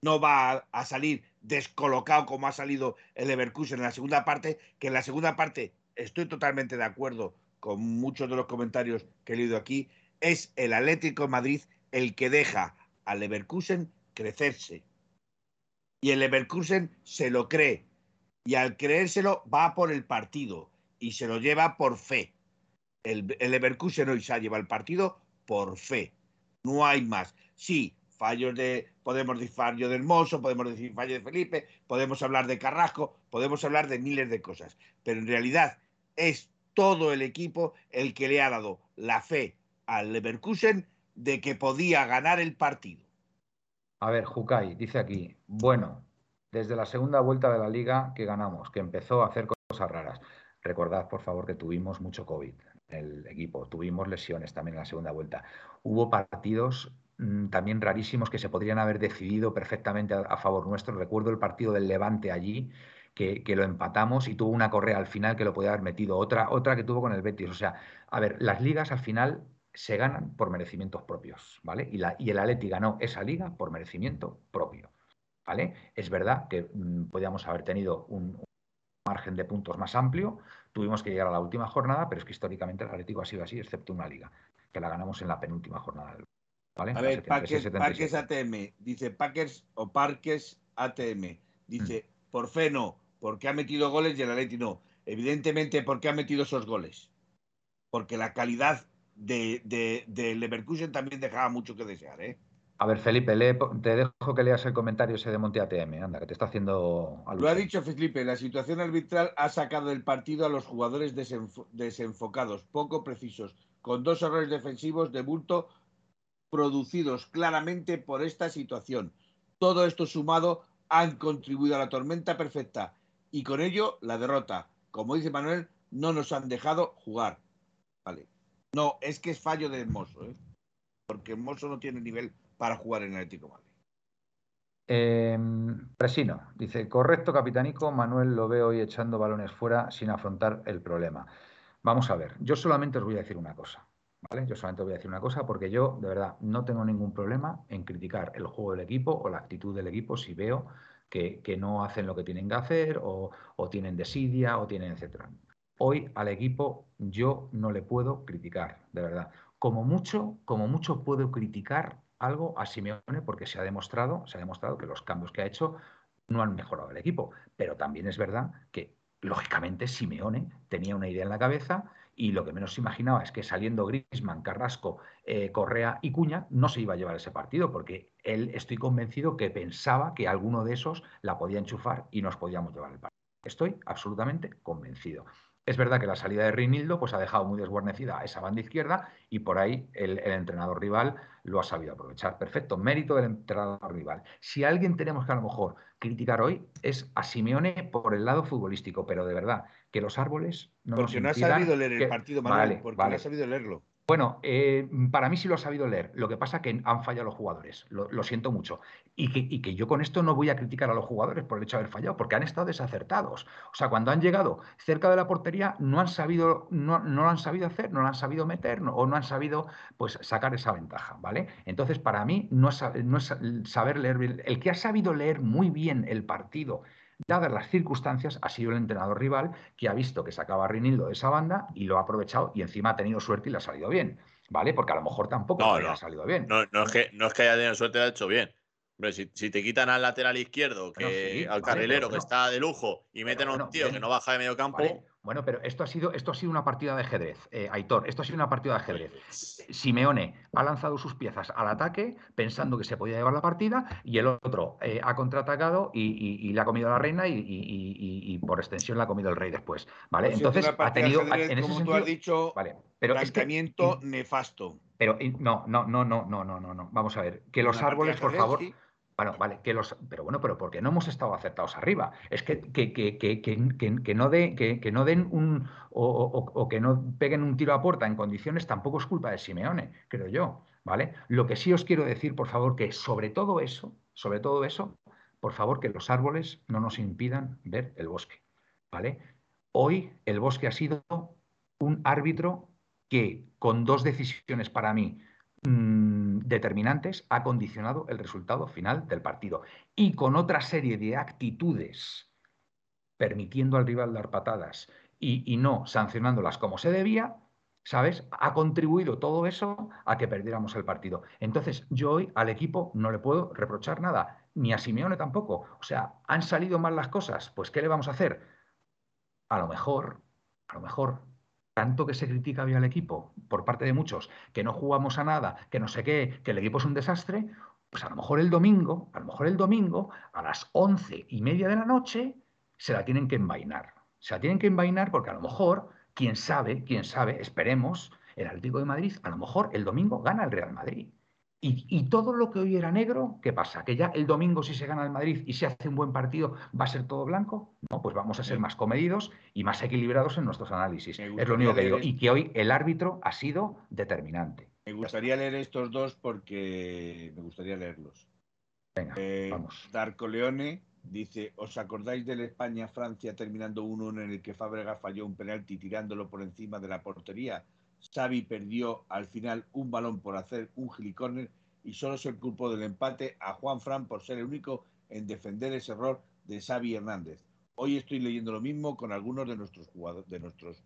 No va a, salir descolocado como ha salido el Leverkusen en la segunda parte, que en la segunda parte estoy totalmente de acuerdo con muchos de los comentarios que he leído aquí, es el Atlético de Madrid el que deja al Leverkusen crecerse. Y el Leverkusen se lo cree. Y al creérselo va por el partido y se lo lleva por fe. El, el Leverkusen hoy se ha llevado el partido por fe. No hay más. Sí, fallos de, podemos decir fallo del Mozo, podemos decir fallo de Felipe, podemos hablar de Carrasco, podemos hablar de miles de cosas. Pero en realidad es todo el equipo el que le ha dado la fe al Leverkusen de que podía ganar el partido. A ver, Jukai dice aquí, bueno, desde la segunda vuelta de la liga que ganamos, que empezó a hacer cosas raras. Recordad, por favor, que tuvimos mucho COVID el equipo, tuvimos lesiones también en la segunda vuelta. Hubo partidos también rarísimos que se podrían haber decidido perfectamente a, favor nuestro. Recuerdo el partido del Levante allí, que, que, lo empatamos y tuvo una correa al final que lo podía haber metido, otra, otra que tuvo con el Betis. O sea, a ver, las ligas al final se ganan por merecimientos propios, ¿vale? Y, la, y el Atleti ganó esa liga por merecimiento propio, ¿vale? Es verdad que mm, podíamos haber tenido un, margen de puntos más amplio, tuvimos que llegar a la última jornada, pero es que históricamente el Atlético ha sido así, excepto una liga, que la ganamos en la penúltima jornada. ¿Vale? A ver, Packers, ATM, dice Packers o Parques ATM, dice, mm. por fe no, porque ha metido goles y el Atleti no. Evidentemente, porque ha metido esos goles? Porque la calidad de, de, Leverkusen también dejaba mucho que desear, ¿eh? A ver, Felipe, te dejo que leas el comentario ese de Monte ATM, anda, que te está haciendo Lo ha dicho Felipe, la situación arbitral ha sacado del partido a los jugadores desenfocados, poco precisos, con dos errores defensivos de bulto producidos claramente por esta situación. Todo esto sumado han contribuido a la tormenta perfecta y con ello la derrota. Como dice Manuel, no nos han dejado jugar. Vale. No, es que es fallo de Mozo, ¿eh? porque Mozo no tiene nivel para jugar en el Atlético Madrid. Presino dice: Correcto, capitanico. Manuel lo veo hoy echando balones fuera sin afrontar el problema. Vamos a ver, yo solamente os voy a decir una cosa. Yo solamente voy a decir una cosa porque yo, de verdad, no tengo ningún problema en criticar el juego del equipo o la actitud del equipo si veo que, no hacen lo que tienen que hacer o, o tienen desidia o tienen etcétera. Hoy al equipo yo no le puedo criticar, de verdad. Como mucho, como mucho puedo criticar algo a Simeone porque se ha demostrado, se ha demostrado que los cambios que ha hecho no han mejorado el equipo. Pero también es verdad que, lógicamente, Simeone tenía una idea en la cabeza y lo que menos se imaginaba es que saliendo Grisman, Carrasco, eh, Correa y Cuña no se iba a llevar ese partido, porque él estoy convencido que pensaba que alguno de esos la podía enchufar y nos podíamos llevar el partido. Estoy absolutamente convencido. Es verdad que la salida de Rinildo pues, ha dejado muy desguarnecida esa banda izquierda y por ahí el, entrenador rival lo ha sabido aprovechar. Perfecto, mérito del entrenador rival. Si alguien tenemos que a lo mejor criticar hoy es a Simeone por el lado futbolístico, pero de verdad, que los árboles no Porque no ha sabido leer el partido, Manuel, porque no ha sabido leerlo. Bueno, eh, para mí sí lo ha sabido leer. Lo que pasa es que han fallado los jugadores. Lo, siento mucho. Y que, yo con esto no voy a criticar a los jugadores por el hecho de haber fallado, porque han estado desacertados. O sea, cuando han llegado cerca de la portería, no han sabido, no, lo han sabido hacer, no lo han sabido meter o no han sabido pues, sacar esa ventaja. ¿vale? Entonces, para mí, no es, no es saber leer. El que ha sabido leer muy bien el partido Dadas las circunstancias, ha sido el entrenador rival que ha visto que sacaba a Rinildo de esa banda y lo ha aprovechado y encima ha tenido suerte y le ha salido bien. ¿Vale? Porque a lo mejor tampoco le ha salido bien. No, no, es que, no es que haya tenido suerte, ha hecho bien. Hombre, si, te quitan al lateral izquierdo, que, al carrilero que está de lujo, y meten a un tío que no baja de medio campo. Bueno, pero esto ha sido, esto ha sido una partida de ajedrez, eh, Aitor, esto ha sido una partida de ajedrez. Simeone ha lanzado sus piezas al ataque pensando que se podía llevar la partida y el otro eh, ha contraatacado y, le ha comido la reina y, por extensión le ha comido el rey después. ¿Vale? Pues Entonces ha tenido. en como tú has dicho, vale, pero planteamiento nefasto. Pero no, no, no, no, no, no, no, no. Vamos a ver. Que los árboles, por favor. Bueno, vale, que los, pero bueno, pero porque no hemos estado acertados arriba. Es que, que, que, que no, de, que, no den un o, que no peguen un tiro a puerta en condiciones tampoco es culpa de Simeone, creo yo. ¿Vale? Lo que sí os quiero decir, por favor, que sobre todo eso, sobre todo eso, por favor, que los árboles no nos impidan ver el bosque. ¿Vale? Hoy el bosque ha sido un árbitro que con dos decisiones para mí. Mm, determinantes ha condicionado el resultado final del partido. Y con otra serie de actitudes, permitiendo al rival dar patadas y, no sancionándolas como se debía, ¿sabes? Ha contribuido todo eso a que perdiéramos el partido. Entonces, yo hoy al equipo no le puedo reprochar nada, ni a Simeone tampoco. O sea, ¿han salido mal las cosas? Pues, ¿qué le vamos a hacer? A lo mejor, a lo mejor tanto que se critica hoy al equipo por parte de muchos, que no jugamos a nada, que no sé qué, que el equipo es un desastre, pues a lo mejor el domingo, a lo mejor el domingo, a las once y media de la noche, se la tienen que envainar. Se la tienen que envainar porque a lo mejor, quién sabe, quién sabe, esperemos, el Atlético de Madrid, a lo mejor el domingo gana el Real Madrid. Y, todo lo que hoy era negro, ¿qué pasa? ¿Que ya el domingo si se gana el Madrid y se hace un buen partido va a ser todo blanco? No, pues vamos a ser más comedidos y más equilibrados en nuestros análisis. Es lo único que digo. Y que hoy el árbitro ha sido determinante. Me gustaría leer estos dos porque me gustaría leerlos. Venga, eh, vamos. Darko Leone dice, ¿os acordáis del España-Francia terminando 1-1 en el que Fábregas falló un penalti tirándolo por encima de la portería? Xavi perdió al final un balón por hacer un gilicórner y solo se culpó del empate a Juan Fran por ser el único en defender ese error de Xavi Hernández. Hoy estoy leyendo lo mismo con algunos de nuestros jugadores, de nuestros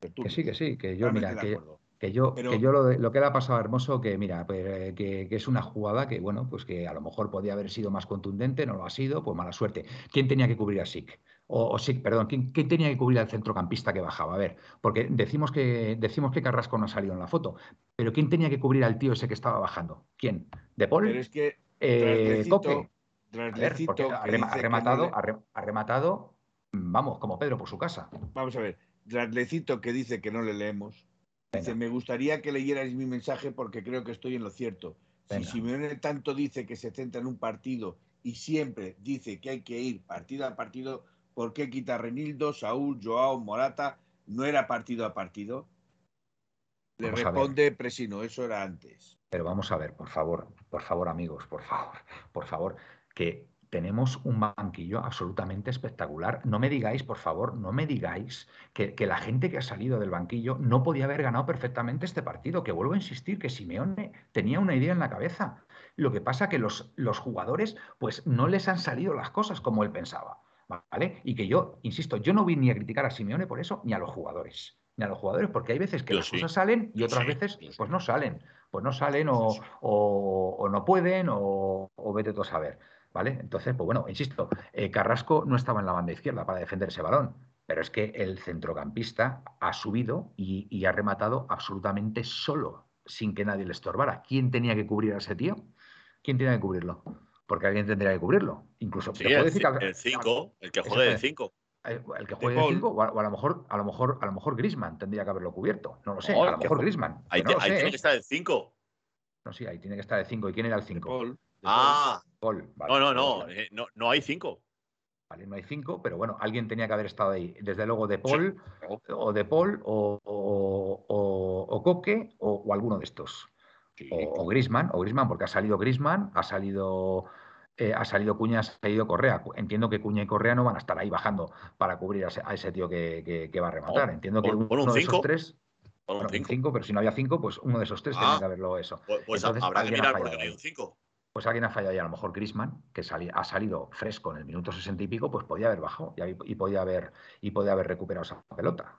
que sí, que sí, que yo, mira, que, que yo, que yo lo, que le ha pasado a Hermoso, que mira, pues, eh, que, es una jugada que, bueno, pues que a lo mejor podía haber sido más contundente, no lo ha sido, pues mala suerte. ¿Quién tenía que cubrir a Sick? O, Sick, perdón, ¿quién, tenía que cubrir al centrocampista que bajaba? A ver, porque decimos que, decimos que Carrasco no ha salido en la foto, pero ¿quién tenía que cubrir al tío ese que estaba bajando? ¿Quién? ¿De Paul? Pero es que. Eh, Coque. Ver, ha, rematado, ha rematado, vamos, como Pedro por su casa. Vamos a ver, Radlecito que dice que no le leemos Dice, me gustaría que leyerais mi mensaje porque creo que estoy en lo cierto. Si Simeone tanto dice que se centra en un partido y siempre dice que hay que ir partido a partido, ¿por qué quita Renildo, Saúl, Joao, Morata? ¿No era partido a partido? Le responde Presino, eso era antes. Pero vamos a ver, por favor, por favor, amigos, por favor, por favor, que tenemos un banquillo absolutamente espectacular. No me digáis, por favor, no me digáis que, la gente que ha salido del banquillo no podía haber ganado perfectamente este partido, que vuelvo a insistir que Simeone tenía una idea en la cabeza. Lo que pasa que los, los jugadores pues no les han salido las cosas como él pensaba. ¿Vale? Y que yo, insisto, yo no vine ni a criticar a Simeone por eso, ni a los jugadores. Ni a los jugadores, porque hay veces que las cosas salen y otras veces pues no salen. Pues no salen o, o, no pueden o, o vete tú a saber. ¿Vale? Entonces, pues bueno, insisto, eh, Carrasco no estaba en la banda izquierda para defender ese balón, pero es que el centrocampista ha subido y, ha rematado absolutamente solo, sin que nadie le estorbara. ¿Quién tenía que cubrir a ese tío? ¿Quién tenía que cubrirlo? Porque alguien tendría que cubrirlo. Incluso el 5, el que juegue de 5. El, que juegue de 5, o, a, lo mejor, a lo mejor, a lo mejor Grisman tendría que haberlo cubierto. No lo sé, a lo mejor Grisman. Ahí, tiene ¿eh? que estar el 5. No, sí, ahí tiene que estar el 5. ¿Y quién era el 5? Ah, no, no, no, eh, no, no hay cinco. Vale, no hay cinco, pero bueno, alguien tenía que haber estado ahí. Desde luego de Paul, o de Paul, o, o, Coque, o, alguno de estos. O, Grisman, o Grisman, porque ha salido Grisman, ha salido. Eh, ha salido Cuña, ha salido Correa. Entiendo que Cuña y Correa no van a estar ahí bajando para cubrir a ese, tío que, va a rematar. Entiendo que uno de esos tres. un cinco. pero si no había cinco, pues uno de esos tres tiene ah. que haberlo eso. Pues, pues habrá que mirar porque no hay un cinco pues alguien ha fallado y a lo mejor Grisman, que ha salido fresco en el minuto sesenta y pico, pues podía haber bajado y, podía haber, y podía haber recuperado esa pelota.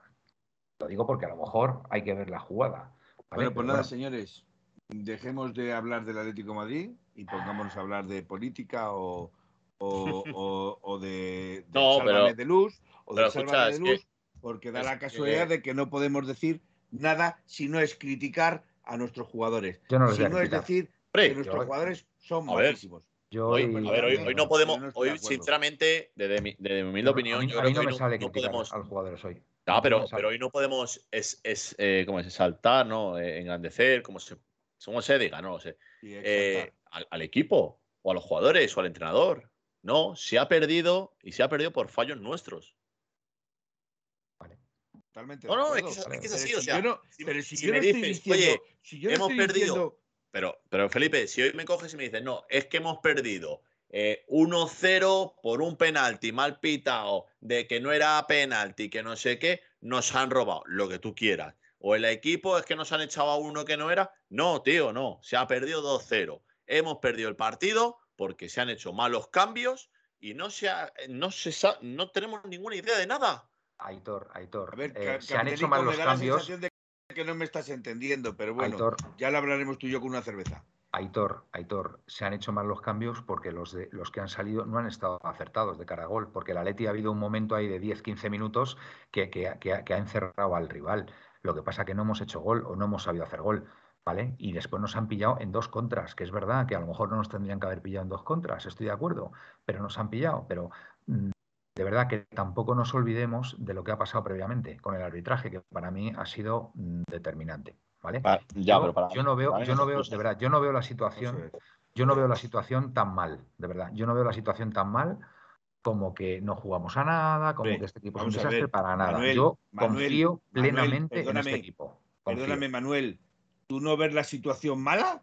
Lo digo porque a lo mejor hay que ver la jugada. Bueno, pues nada, señores, dejemos de hablar del Atlético Madrid y pongámonos a hablar de política o, o, de, de luz o de de luz, porque da la casualidad de que no podemos decir nada si no es criticar a nuestros jugadores. si no es decir que nuestros jugadores son buenísimos. hoy, a ver, hoy, no podemos, hoy sinceramente, desde mi, desde mi humilde opinión, yo creo que no, sale no podemos. A los jugadores hoy. No, pero, pero hoy no podemos es, es eh, ¿cómo es? saltar, ¿no? Eh, engrandecer, como se, como se diga, no lo sé. Eh, al, al, equipo, o a los jugadores, o al entrenador. No, se ha perdido y se ha perdido por fallos nuestros. Vale. Totalmente. No, no, es que, es, que es así. o sea, pero si, si me dices, oye, hemos perdido. Pero, pero Felipe, si hoy me coges y me dices, no, es que hemos perdido 1-0 eh, por un penalti mal pitado, de que no era penalti, que no sé qué, nos han robado, lo que tú quieras. O el equipo es que nos han echado a uno que no era. No, tío, no. Se ha perdido 2-0. Hemos perdido el partido porque se han hecho malos cambios y no se, no se no tenemos ninguna idea de nada. Aitor, Aitor, eh, se han hecho malos cambios. de que no me estás entendiendo, pero bueno, ya lo hablaremos tú y yo con una cerveza. Aitor, Aitor, se han hecho mal los cambios porque los, de, los que han salido no han estado acertados de cara a gol, porque la Leti ha habido un momento ahí de 10-15 minutos que, que, ha encerrado al rival. Lo que pasa es que no hemos hecho gol o no hemos sabido hacer gol. ¿Vale? Y después nos han pillado en dos contras, que es verdad que a lo mejor no nos tendrían que haber pillado en dos contras, estoy de acuerdo, pero nos han pillado. Pero mm, de verdad que tampoco nos olvidemos de lo que ha pasado previamente con el arbitraje, que para mí ha sido mm, determinante. ¿vale? yo, no veo, yo no veo, de verdad, yo no veo la situación, yo no veo la situación tan mal, de verdad, yo no veo la situación tan mal como que no jugamos a nada, como que este equipo es un desastre para nada. yo confío plenamente en este equipo. Perdóname, Manuel, ¿tú no ves la situación mala?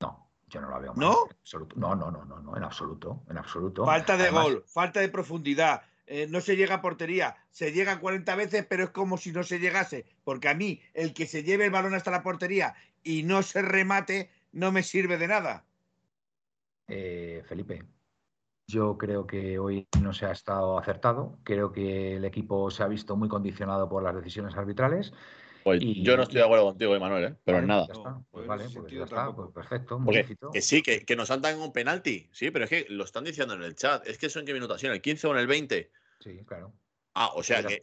No, yo no la veo ¿No? No, no, no, no, no, en absoluto, en absoluto. Falta de gol, falta de profundidad, eh, no se llega a portería, se llega 40 veces, pero es como si no se llegase, porque a mí el que se lleve el balón hasta la portería y no se remate no me sirve de nada. Eh, Felipe, yo creo que hoy no se ha estado acertado, creo que el equipo se ha visto muy condicionado por las decisiones arbitrales. Pues yo no estoy de acuerdo contigo, Emanuel, ¿eh? pero en nada. Pues vale, pues ya está, pues perfecto. que sí, que, que, nos han dado un penalti, sí, pero es que lo están diciendo en el chat. Es que eso en qué minuto ¿En el 15 o en el 20? Sí, claro. Ah, o sea que,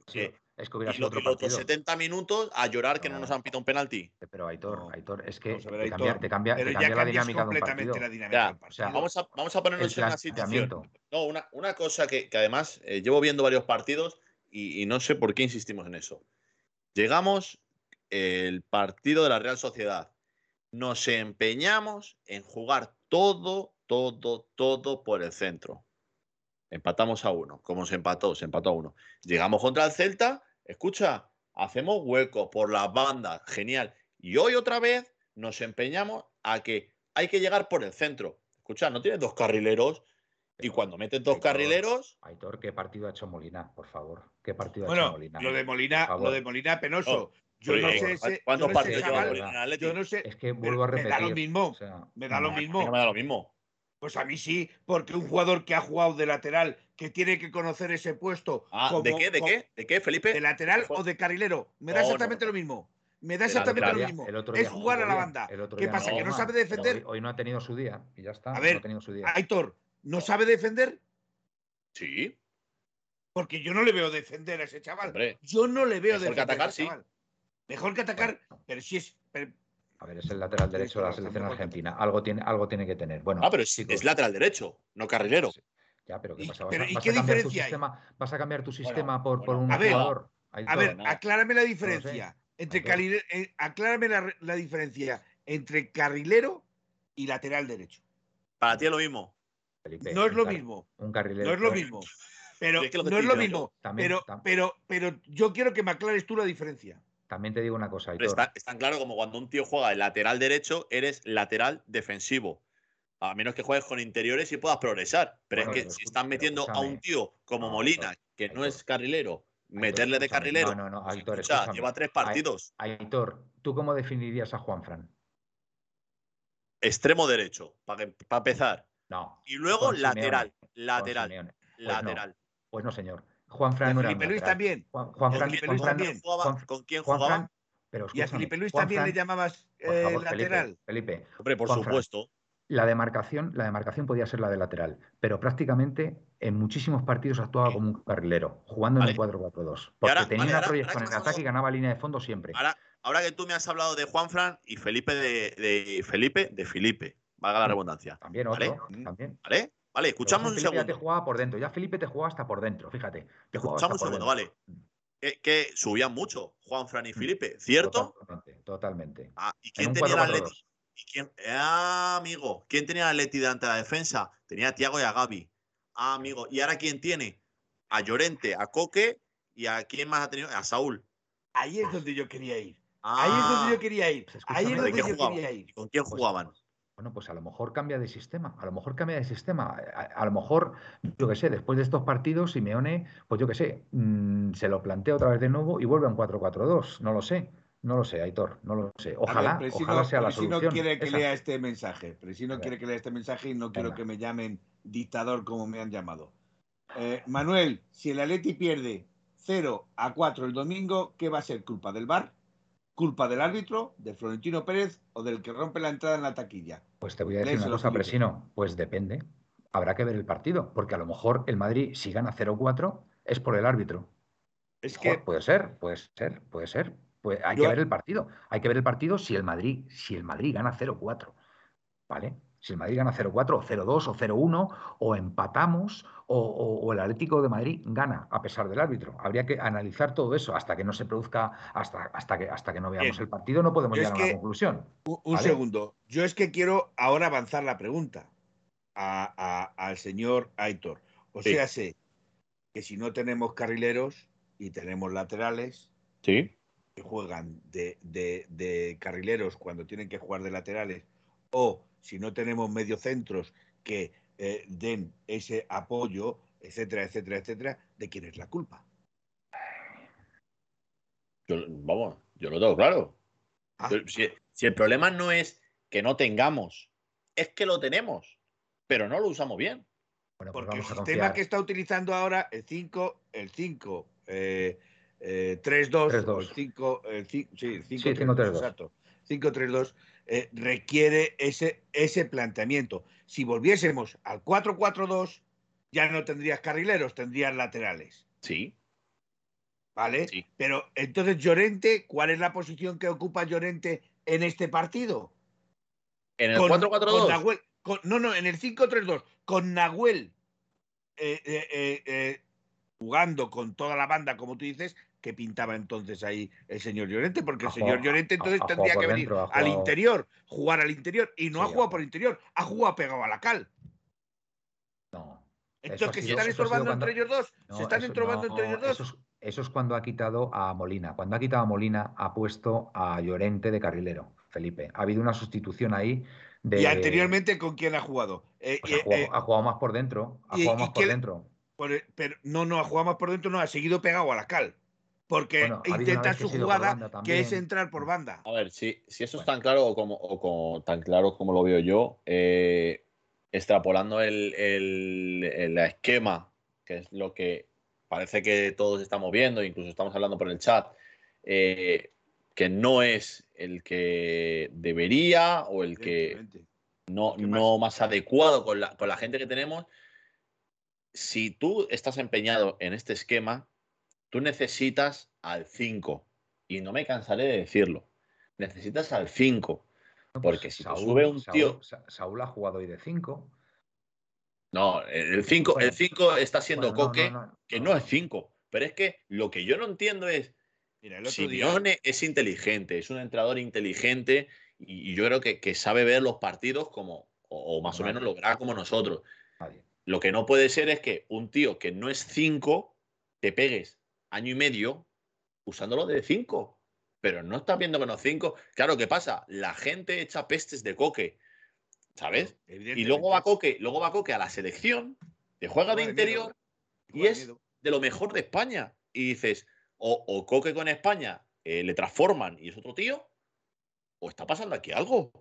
es que hubiera sido otro partido. 70 minutos a llorar que no, nos han pitado un penalti. Pero Aitor, Aitor, es que te, cambia, te cambia, te cambia la dinámica de un partido. La dinámica o sea, vamos, a, vamos a ponernos en una situación. No, una, una cosa que, que además eh, llevo viendo varios partidos y, y no sé por qué insistimos en eso. Llegamos el partido de la Real Sociedad. Nos empeñamos en jugar todo, todo, todo por el centro. Empatamos a uno. ¿Cómo se empató? Se empató a uno. Llegamos contra el Celta. Escucha, hacemos hueco por las bandas. Genial. Y hoy otra vez nos empeñamos a que hay que llegar por el centro. Escucha, no tienes dos carrileros. Y cuando metes dos carrileros. Aitor, ¿qué partido ha hecho Molina? Por favor. ¿Qué partido ha hecho Molina? Lo de Molina, lo de Molina penoso. Oh, yo no sé ¿Cuántos partidos Yo no sé. Es que vuelvo a repetir. Me da lo mismo. me da lo mismo. No me da lo mismo. Pues a mí sí, porque un jugador que ha jugado de lateral, que tiene que conocer ese puesto. Ah, ¿De qué? ¿De qué? ¿De qué, Felipe? ¿De lateral o de carrilero? Me da exactamente lo mismo. Me da exactamente lo mismo. es jugar a la banda. ¿Qué pasa? ¿Que no sabe defender? Hoy, no ha tenido su día y ya está. A ver, no Aitor, ¿no sabe defender? Sí. Porque yo no le veo defender a ese chaval. yo no le veo defender. Que atacar, sí. Mejor que atacar, pero si es. A ver, es el lateral derecho de la selección argentina. Algo tiene, algo tiene que tener. Bueno, ah, pero es, lateral derecho, no carrilero. Ya, pero ¿qué pasa? ¿Vas, a, cambiar tu sistema, ¿Vas a cambiar tu sistema por, por, un jugador? a ver, aclárame la diferencia. Entre carrilero, eh, aclárame la, diferencia entre carrilero y lateral derecho. Para ti es lo mismo. no es lo mismo. Un carrilero. No es lo mismo. Pero no es lo mismo. pero, pero, pero yo quiero que me aclares tú la diferencia. También te digo una cosa. Está, es tan claro como cuando un tío juega de lateral derecho, eres lateral defensivo. A menos que juegues con interiores y puedas progresar. Pero es que si están metiendo a un tío como Molina, que no es carrilero, meterle de carrilero. No, no, no, Aitor, lleva tres partidos. Aitor, ¿tú cómo definirías a Juanfran? Extremo derecho, para empezar. No. Y luego lateral. lateral. lateral. Pues no, señor. Juan Fran Felipe Luis también. Juan, Fran, también. ¿Con quién jugaba? pero y a Felipe Luis también le llamabas eh, lateral. Felipe, Hombre, por supuesto. la demarcación, la demarcación podía ser la de lateral, pero prácticamente en muchísimos partidos actuaba como un carrilero, jugando en el 4-4-2. Porque tenía una proyección en ataque y ganaba línea de fondo siempre. Ahora, ahora que tú me has hablado de Juan Fran y Felipe de, de Felipe, de Felipe, valga la redundancia. También otro, también. ¿Vale? Vale, escuchamos un segundo. Ya te jugaba por dentro, ya Felipe te jugaba hasta por dentro, fíjate. Te escuchamos un segundo, vale. Que, subían mucho Juan Fran y mm, Felipe, ¿cierto? Totalmente. totalmente. Ah, ¿Y quién tenía la Leti? quién? Ah, amigo, ¿quién tenía la Leti delante de la defensa? Tenía a Tiago y a Gaby. Ah, amigo, ¿y ahora quién tiene? A Llorente, a Coque y a quién más ha tenido? A Saúl. Ahí es donde yo quería ir. Ahí es donde yo ah. quería ir. Pues Ahí es donde yo quería ir. ¿Con quién jugaban? Bueno, pues a lo mejor cambia de sistema, a lo mejor cambia de sistema, a, lo mejor, yo qué sé, después de estos partidos, Simeone, pues yo qué sé, mm, se lo plantea otra vez de nuevo y vuelve a un 4-4-2, no lo sé. No lo sé, Aitor, no lo sé. Ojalá, ojalá sea la solución. no quiere que lea este mensaje, no quiere que lea este mensaje y no quiero que me llamen dictador como me han llamado. Eh, Manuel, si el Atleti pierde 0 a 4 el domingo, ¿qué va a ser? ¿Culpa del bar? ¿Culpa del árbitro, de Florentino Pérez o del que rompe la entrada en la taquilla? Pues te voy a decir una cosa, Presino. Pues depende. Habrá que ver el partido, porque a lo mejor el Madrid, si gana 0-4, es por el árbitro. Es que. puede ser, puede ser, puede ser. Pues hay que ver el partido. Hay que ver el partido si el Madrid, si el Madrid gana 0-4. ¿Vale? Si el Madrid gana 0-4 o 0-2 o 0-1 o empatamos o, el Atlético de Madrid gana a pesar del árbitro. Habría que analizar todo eso hasta que no se produzca, hasta, hasta, que, hasta que no veamos el partido, no podemos llegar a una conclusión. Un, segundo. Yo es que quiero ahora avanzar la pregunta al señor Aitor. O sea, sé que si no tenemos carrileros y tenemos laterales, sí que juegan de, carrileros cuando tienen que jugar de laterales, o si no tenemos mediocentros que eh, den ese apoyo, etcétera, etcétera, etcétera, ¿de quién es la culpa? vamos, yo lo tengo claro. Ah. Si, si, el problema no es que no tengamos, es que lo tenemos, pero no lo usamos bien. Pues Porque el sistema que está utilizando ahora, el 5, el 5, 3-2, 5, 5-3-2, exacto. 5-3-2 eh, requiere ese, ese planteamiento. Si volviésemos al 4-4-2, ya no tendrías carrileros, tendrías laterales. Sí. ¿Vale? Sí. Pero entonces, Llorente, ¿cuál es la posición que ocupa Llorente en este partido? En el 4-4-2. No, no, en el 5-3-2, con Nahuel eh, eh, jugando con toda la banda, como tú dices, que pintaba entonces ahí el señor Llorente, porque el señor Llorente entonces tendría que venir al interior, jugar al interior, y no ha jugado por interior, ha jugado pegado a la cal. No. Entonces, que se están estorbando entre ellos dos, se están estorbando entre ellos dos. Eso es, cuando ha quitado a Molina. Cuando ha quitado a Molina, ha puesto a Llorente de carrilero, Felipe. Ha habido una sustitución ahí. De... ¿Y anteriormente con quién ha jugado? Eh, pues eh, ha, jugado más por dentro. Ha jugado más por dentro. pero no, no, ha jugado más por dentro, no, ha seguido pegado a la cal porque intenta su jugada que es entrar por banda. A ver, si, si eso es tan claro como, o tan claro como lo veo yo, eh, extrapolando el, el, esquema, que es lo que parece que todos estamos viendo, incluso estamos hablando por el chat, eh, que no es el que debería o el que no, no más adecuado con la, con la gente que tenemos. Si tú estás empeñado en este esquema, Tú necesitas al 5. Y no me cansaré de decirlo. Necesitas al 5. Pues porque si sube un tío. Saúl, ha jugado hoy de 5. No, el 5 el cinco está siendo Coque, que no es 5. Pero es que lo que yo no entiendo es. Mira, el Simeone es inteligente, es un entrenador inteligente y, yo creo que, sabe ver los partidos como, o, más o menos lo verá como nosotros. Lo que no puede ser es que un tío que no es 5 te pegues año y medio usándolo de 5. Pero no estás viendo que no 5. Claro, ¿qué pasa? La gente echa pestes de coque. ¿Sabes? Y luego va Coque, luego va Coque a la selección, te juega de interior y es de lo mejor de España. Y dices, o, Coque con España eh, le transforman y es otro tío, o está pasando aquí algo.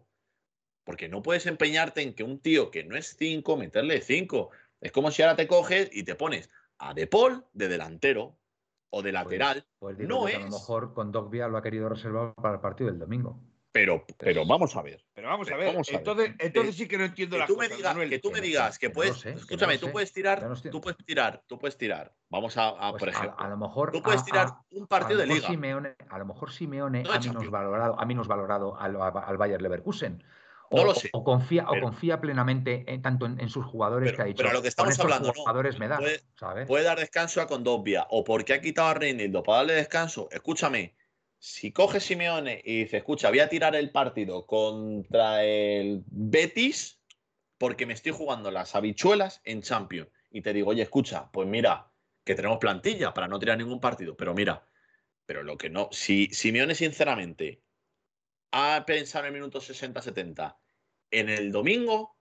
Porque no puedes empeñarte en que un tío que no es 5, meterle 5. Es como si ahora te coges y te pones a De Paul de delantero o de pues, lateral. Pues no es. A lo mejor con Dogbia lo ha querido reservar para el partido del domingo. Pero, pero vamos a ver. Pero vamos a ver. entonces, entonces sí que no entiendo la cosa. que tú me digas que puedes. escúchame, tú puedes tirar. tú puedes tirar. Tú puedes tirar. Vamos a, pues por ejemplo. A, lo mejor. Tú puedes tirar un partido de liga. a lo mejor Simeone ha menos valorado, ha menos valorado al, al Bayer Leverkusen. No lo sé. O confía, o confía plenamente en, tanto en, sus jugadores que ha dicho. Pero lo que estamos hablando, jugadores me da, puede, dar descanso a Condovia o porque ha quitado a Reinildo para darle descanso. Escúchame, si coge Simeone y dice, escucha, voy a tirar el partido contra el Betis porque me estoy jugando las habichuelas en Champions. Y te digo, oye, escucha, pues mira, que tenemos plantilla para no tirar ningún partido, pero mira, pero lo que no, si Simeone sinceramente ha pensado en el minuto 60-70 en el domingo,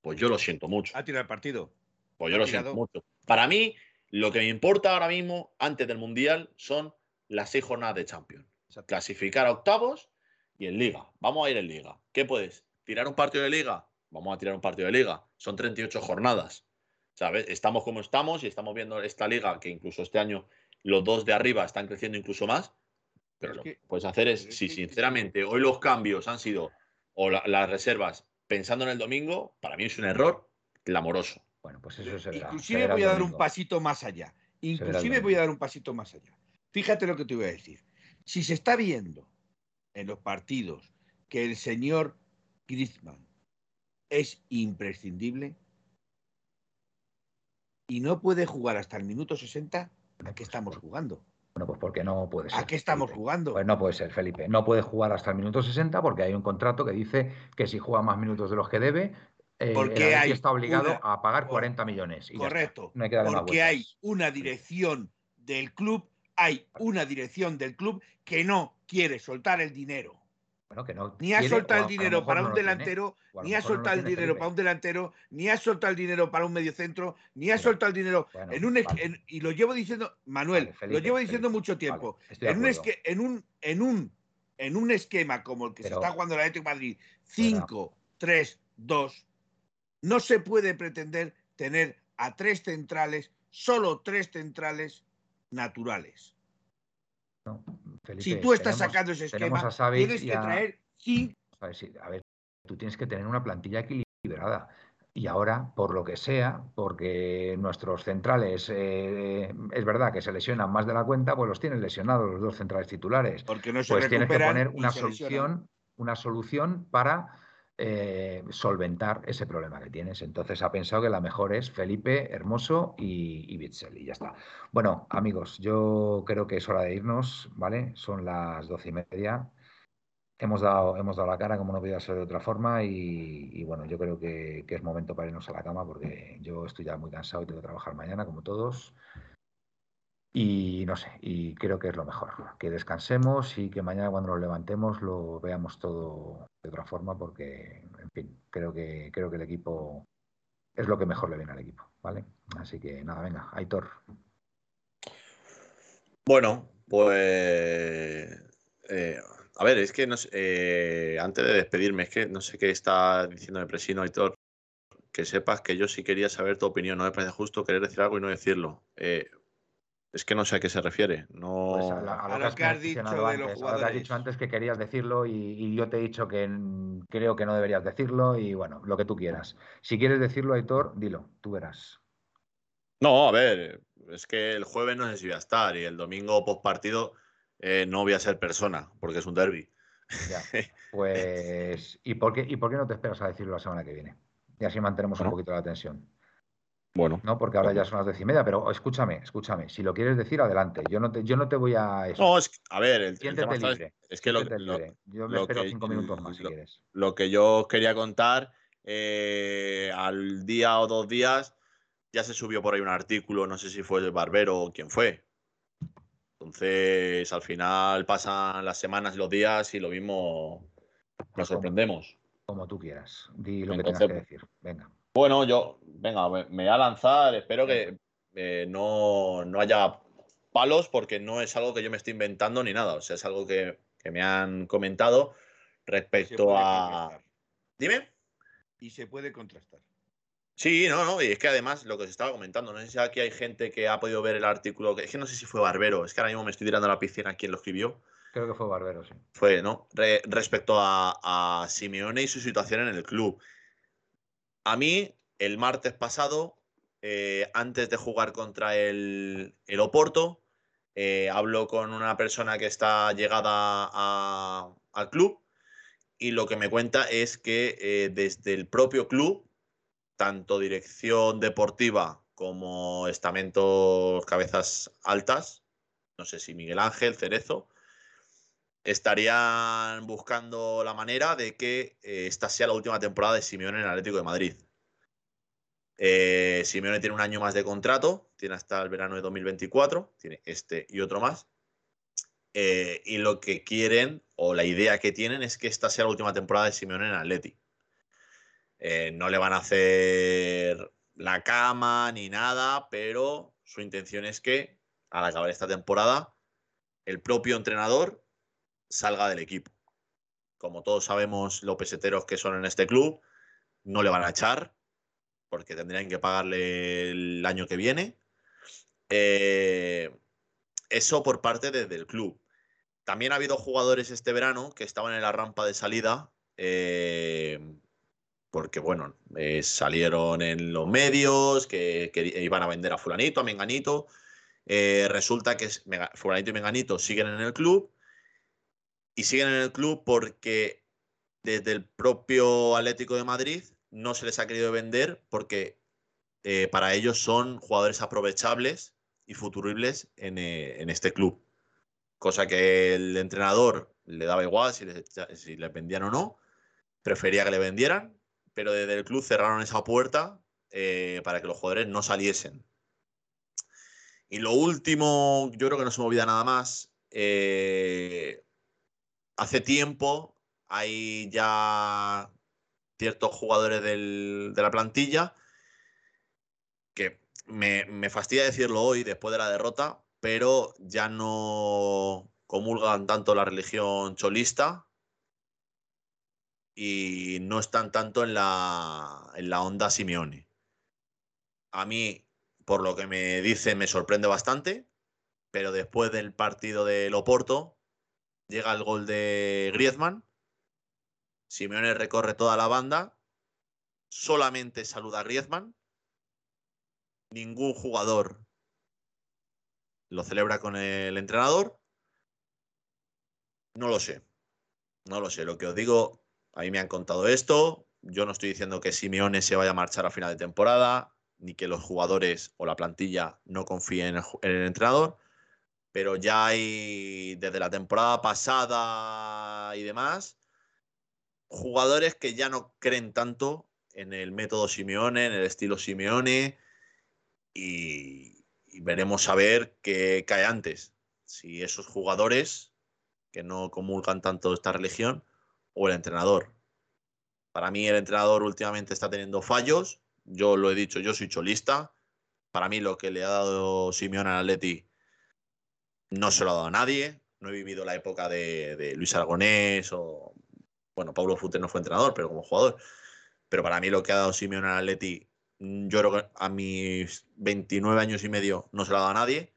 pues yo lo siento mucho. ¿Ha tirado el partido? Pues yo lo siento mucho. Para mí, lo que me importa ahora mismo, antes del Mundial, son las seis jornadas de Champions. clasificar a octavos y en liga. Vamos a ir en liga. ¿Qué puedes? ¿Tirar un partido de liga? Vamos a tirar un partido de liga. Son 38 jornadas. ¿Sabes? Estamos como estamos y estamos viendo esta liga que incluso este año los dos de arriba están creciendo incluso más. Pero, lo que puedes hacer es, si sinceramente hoy los cambios han sido, o las reservas, pensando en el domingo, para mí es un error clamoroso. Bueno, pues eso es Inclusive voy a dar un pasito más allá. Inclusive voy a dar un pasito más allá. Fíjate lo que te voy a decir. Si se está viendo en los partidos que el señor Griezmann es imprescindible y no puede jugar hasta el minuto 60, ¿a qué estamos jugando? Bueno, pues porque no puede ser. ¿A qué estamos jugando? Pues no puede ser, Felipe. No puede jugar hasta el minuto 60 porque hay un contrato que dice que si juega más minutos de los que debe, eh, porque el está obligado a pagar 40 millones. correcto. porque hay una dirección del club, hay una dirección del club que no quiere soltar el dinero ni ha soltado el dinero para un delantero, ni ha soltado el dinero para un delantero, ni ha soltado el dinero para un mediocentro, ni ha soltado el dinero en un y lo llevo diciendo, Manuel, lo llevo diciendo mucho tiempo. en, un en, un, en, un, en un esquema como el que se está jugando el Atlético de Madrid, 5, 3, 2, no se puede pretender tener a tres centrales, solo tres centrales naturales si tú estás sacando ese esquema, tienes que traer A ver, tú tienes que tener una plantilla equilibrada. Y ahora, por lo que sea, porque nuestros centrales, eh, es verdad que se lesionan más de la cuenta, pues los tienen lesionados los dos centrales titulares. Porque no se pues tienes que poner una solución, una solución para eh, solventar ese problema que tienes. Entonces ha pensado que la mejor es Felipe, Hermoso y, y Bitzel, y ya está. Bueno, amigos, yo creo que es hora de irnos, ¿vale? Son las doce y media. Hemos dado, hemos dado la cara, como no podía ser de otra forma, y, bueno, yo creo que, que, es momento para irnos a la cama porque yo estoy ya muy cansado y tengo que trabajar mañana, como todos. Y no sé, y creo que es lo mejor, que descansemos y que mañana cuando nos levantemos lo veamos todo de otra forma, porque, en fin, creo que, creo que el equipo es lo que mejor le viene al equipo, ¿vale? Así que nada, venga, Aitor. Bueno, pues eh, a ver, es que no eh, antes de despedirme, es que no sé qué está diciendo el presino Aitor, que sepas que yo sí quería saber tu opinión, no me parece justo querer decir algo y no decirlo. Eh, es que no sé a qué se refiere. No... Pues a, lo, que has dicho antes, lo que has dicho antes que querías decirlo y, yo te he dicho que creo que no deberías decirlo y bueno, lo que tú quieras. Si quieres decirlo, Aitor, dilo, tú verás. No, a ver, es que el jueves no sé si voy a estar y el domingo post partido eh, no voy a ser persona porque es un derby. Pues, ¿y por, qué, ¿y por qué no te esperas a decirlo la semana que viene? Y así mantenemos un poquito la tensión. Bueno. No, porque ahora ya son las diez y media, pero escúchame, escúchame. Si lo quieres decir, adelante. Yo no te, yo no te voy a. Eso. No, es, a ver, el, tema libre. Es que lo, Yo me espero cinco minutos más si quieres. Lo que yo quería contar, eh, al día o dos días, ya se subió por ahí un artículo, no sé si fue el Barbero o quién fue. Entonces, al final pasan las semanas y los días y lo mismo nos sorprendemos. Como tú quieras. Di lo que tengas que decir. Venga. Bueno, yo, venga, me, voy a lanzar. Espero que eh, no, haya palos porque no es algo que yo me esté inventando ni nada. O sea, es algo que, me han comentado respecto a. Dime. Y se puede contrastar. Sí, no, no, y es que además lo que se estaba comentando, no sé si aquí hay gente que ha podido ver el artículo, que es que no sé si fue Barbero, es que ahora mismo me estoy tirando a la piscina quien lo escribió. Creo que fue Barbero, sí. Fue, ¿no? respecto a, a Simeone y su situación en el club. A mí, el martes pasado, eh, antes de jugar contra el, Oporto, eh, hablo con una persona que está llegada al club y lo que me cuenta es que eh, desde el propio club, tanto dirección deportiva como estamentos cabezas altas, no sé si Miguel Ángel, Cerezo, estarían buscando la manera de que eh, esta sea la última temporada de Simeone en el Atlético de Madrid. Eh, Simeone tiene un año más de contrato, tiene hasta el verano de 2024, tiene este y otro más. Eh, y lo que quieren, o la idea que tienen, es que esta sea la última temporada de Simeone en Atleti. no le van a hacer la cama ni nada, pero su intención es que al acabar esta temporada, el propio entrenador salga del equipo. Como todos sabemos, los peseteros que son en este club no le van a echar porque tendrían que pagarle el año que viene. Eh, eso por parte del club. También ha habido jugadores este verano que estaban en la rampa de salida. Eh, porque, bueno, eh, salieron en los medios que, iban a vender a Fulanito, a Menganito. resulta que Fulanito y Menganito siguen en el club y siguen en el club porque desde el propio Atlético de Madrid no se les ha querido vender porque eh, para ellos son jugadores aprovechables y futuribles en, eh, en, este club. Cosa que el entrenador le daba igual si le, si le vendían o no, prefería que le vendieran, pero desde el club cerraron esa puerta eh, para que los jugadores no saliesen. Y lo último, yo creo que no se me olvida nada más. Hace tiempo hay ya ciertos jugadores de la plantilla que me, me, fastidia decirlo hoy después de la derrota, pero ya no comulgan tanto la religión cholista y no están tanto en la, en la onda Simeone. A mí, por lo que me dice, me sorprende bastante, pero después del partido de Loporto llega el gol de Griezmann Simeone recorre toda la banda, solamente saluda a Griezmann, ningún jugador lo celebra con el entrenador. No lo sé, no lo sé. Lo que os digo, a mí me han contado esto. Yo no estoy diciendo que Simeone se vaya a marchar a final de temporada, ni que los jugadores o la plantilla no confíen en el, entrenador, pero ya hay desde la temporada pasada y demás jugadores que ya no creen tanto en el método Simeone, en el estilo Simeone, y, veremos a ver qué cae antes. Si esos jugadores que no comulgan tanto esta religión o el entrenador. Para mí el entrenador últimamente está teniendo fallos. Yo lo he dicho, yo soy cholista. Para mí lo que le ha dado Simeone al Atleti no se lo ha dado a nadie. No he vivido la época de, Luis Aragonés o bueno, Pablo Futre no fue entrenador, pero como jugador. Pero para mí lo que ha dado Simeone al Atleti, mm, yo creo que a mis 29 años y medio no se lo ha dado a nadie.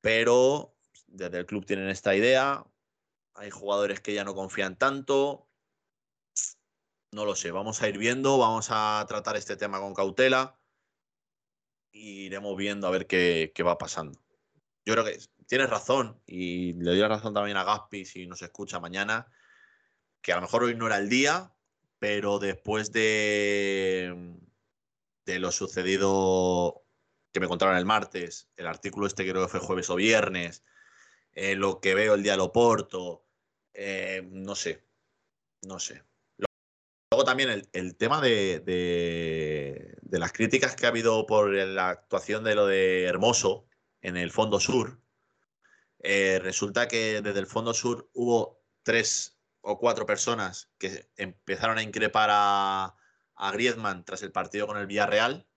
Pero desde el club tienen esta idea. Hay jugadores que ya no confían tanto. No lo sé, vamos a ir viendo, vamos a tratar este tema con cautela. Y iremos viendo a ver qué, qué va pasando. Yo creo que tienes razón y le doy la razón también a Gaspi si nos escucha mañana que a lo mejor hoy no era el día, pero después de, lo sucedido que me contaron el martes, el artículo este creo que fue jueves o viernes, eh, lo que veo el día de Loporto, eh, no sé, no sé. Luego también el, tema de, de, las críticas que ha habido por la actuación de lo de Hermoso en el Fondo Sur. Eh, resulta que desde el Fondo Sur hubo tres o cuatro personas que empezaron a increpar a, a Griezmann tras el partido con el Villarreal,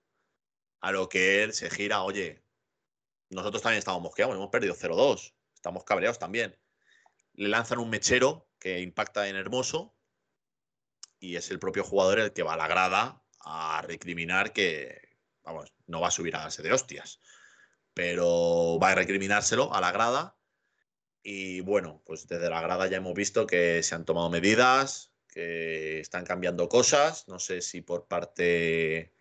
a lo que él se gira, oye, nosotros también estamos mosqueados, hemos perdido 0-2, estamos cabreados también. Le lanzan un mechero que impacta en Hermoso y es el propio jugador el que va a la grada a recriminar que, vamos, no va a subir a base de hostias, pero va a recriminárselo a la grada y bueno, pues desde la grada ya hemos visto que se han tomado medidas, que están cambiando cosas. No sé si por parte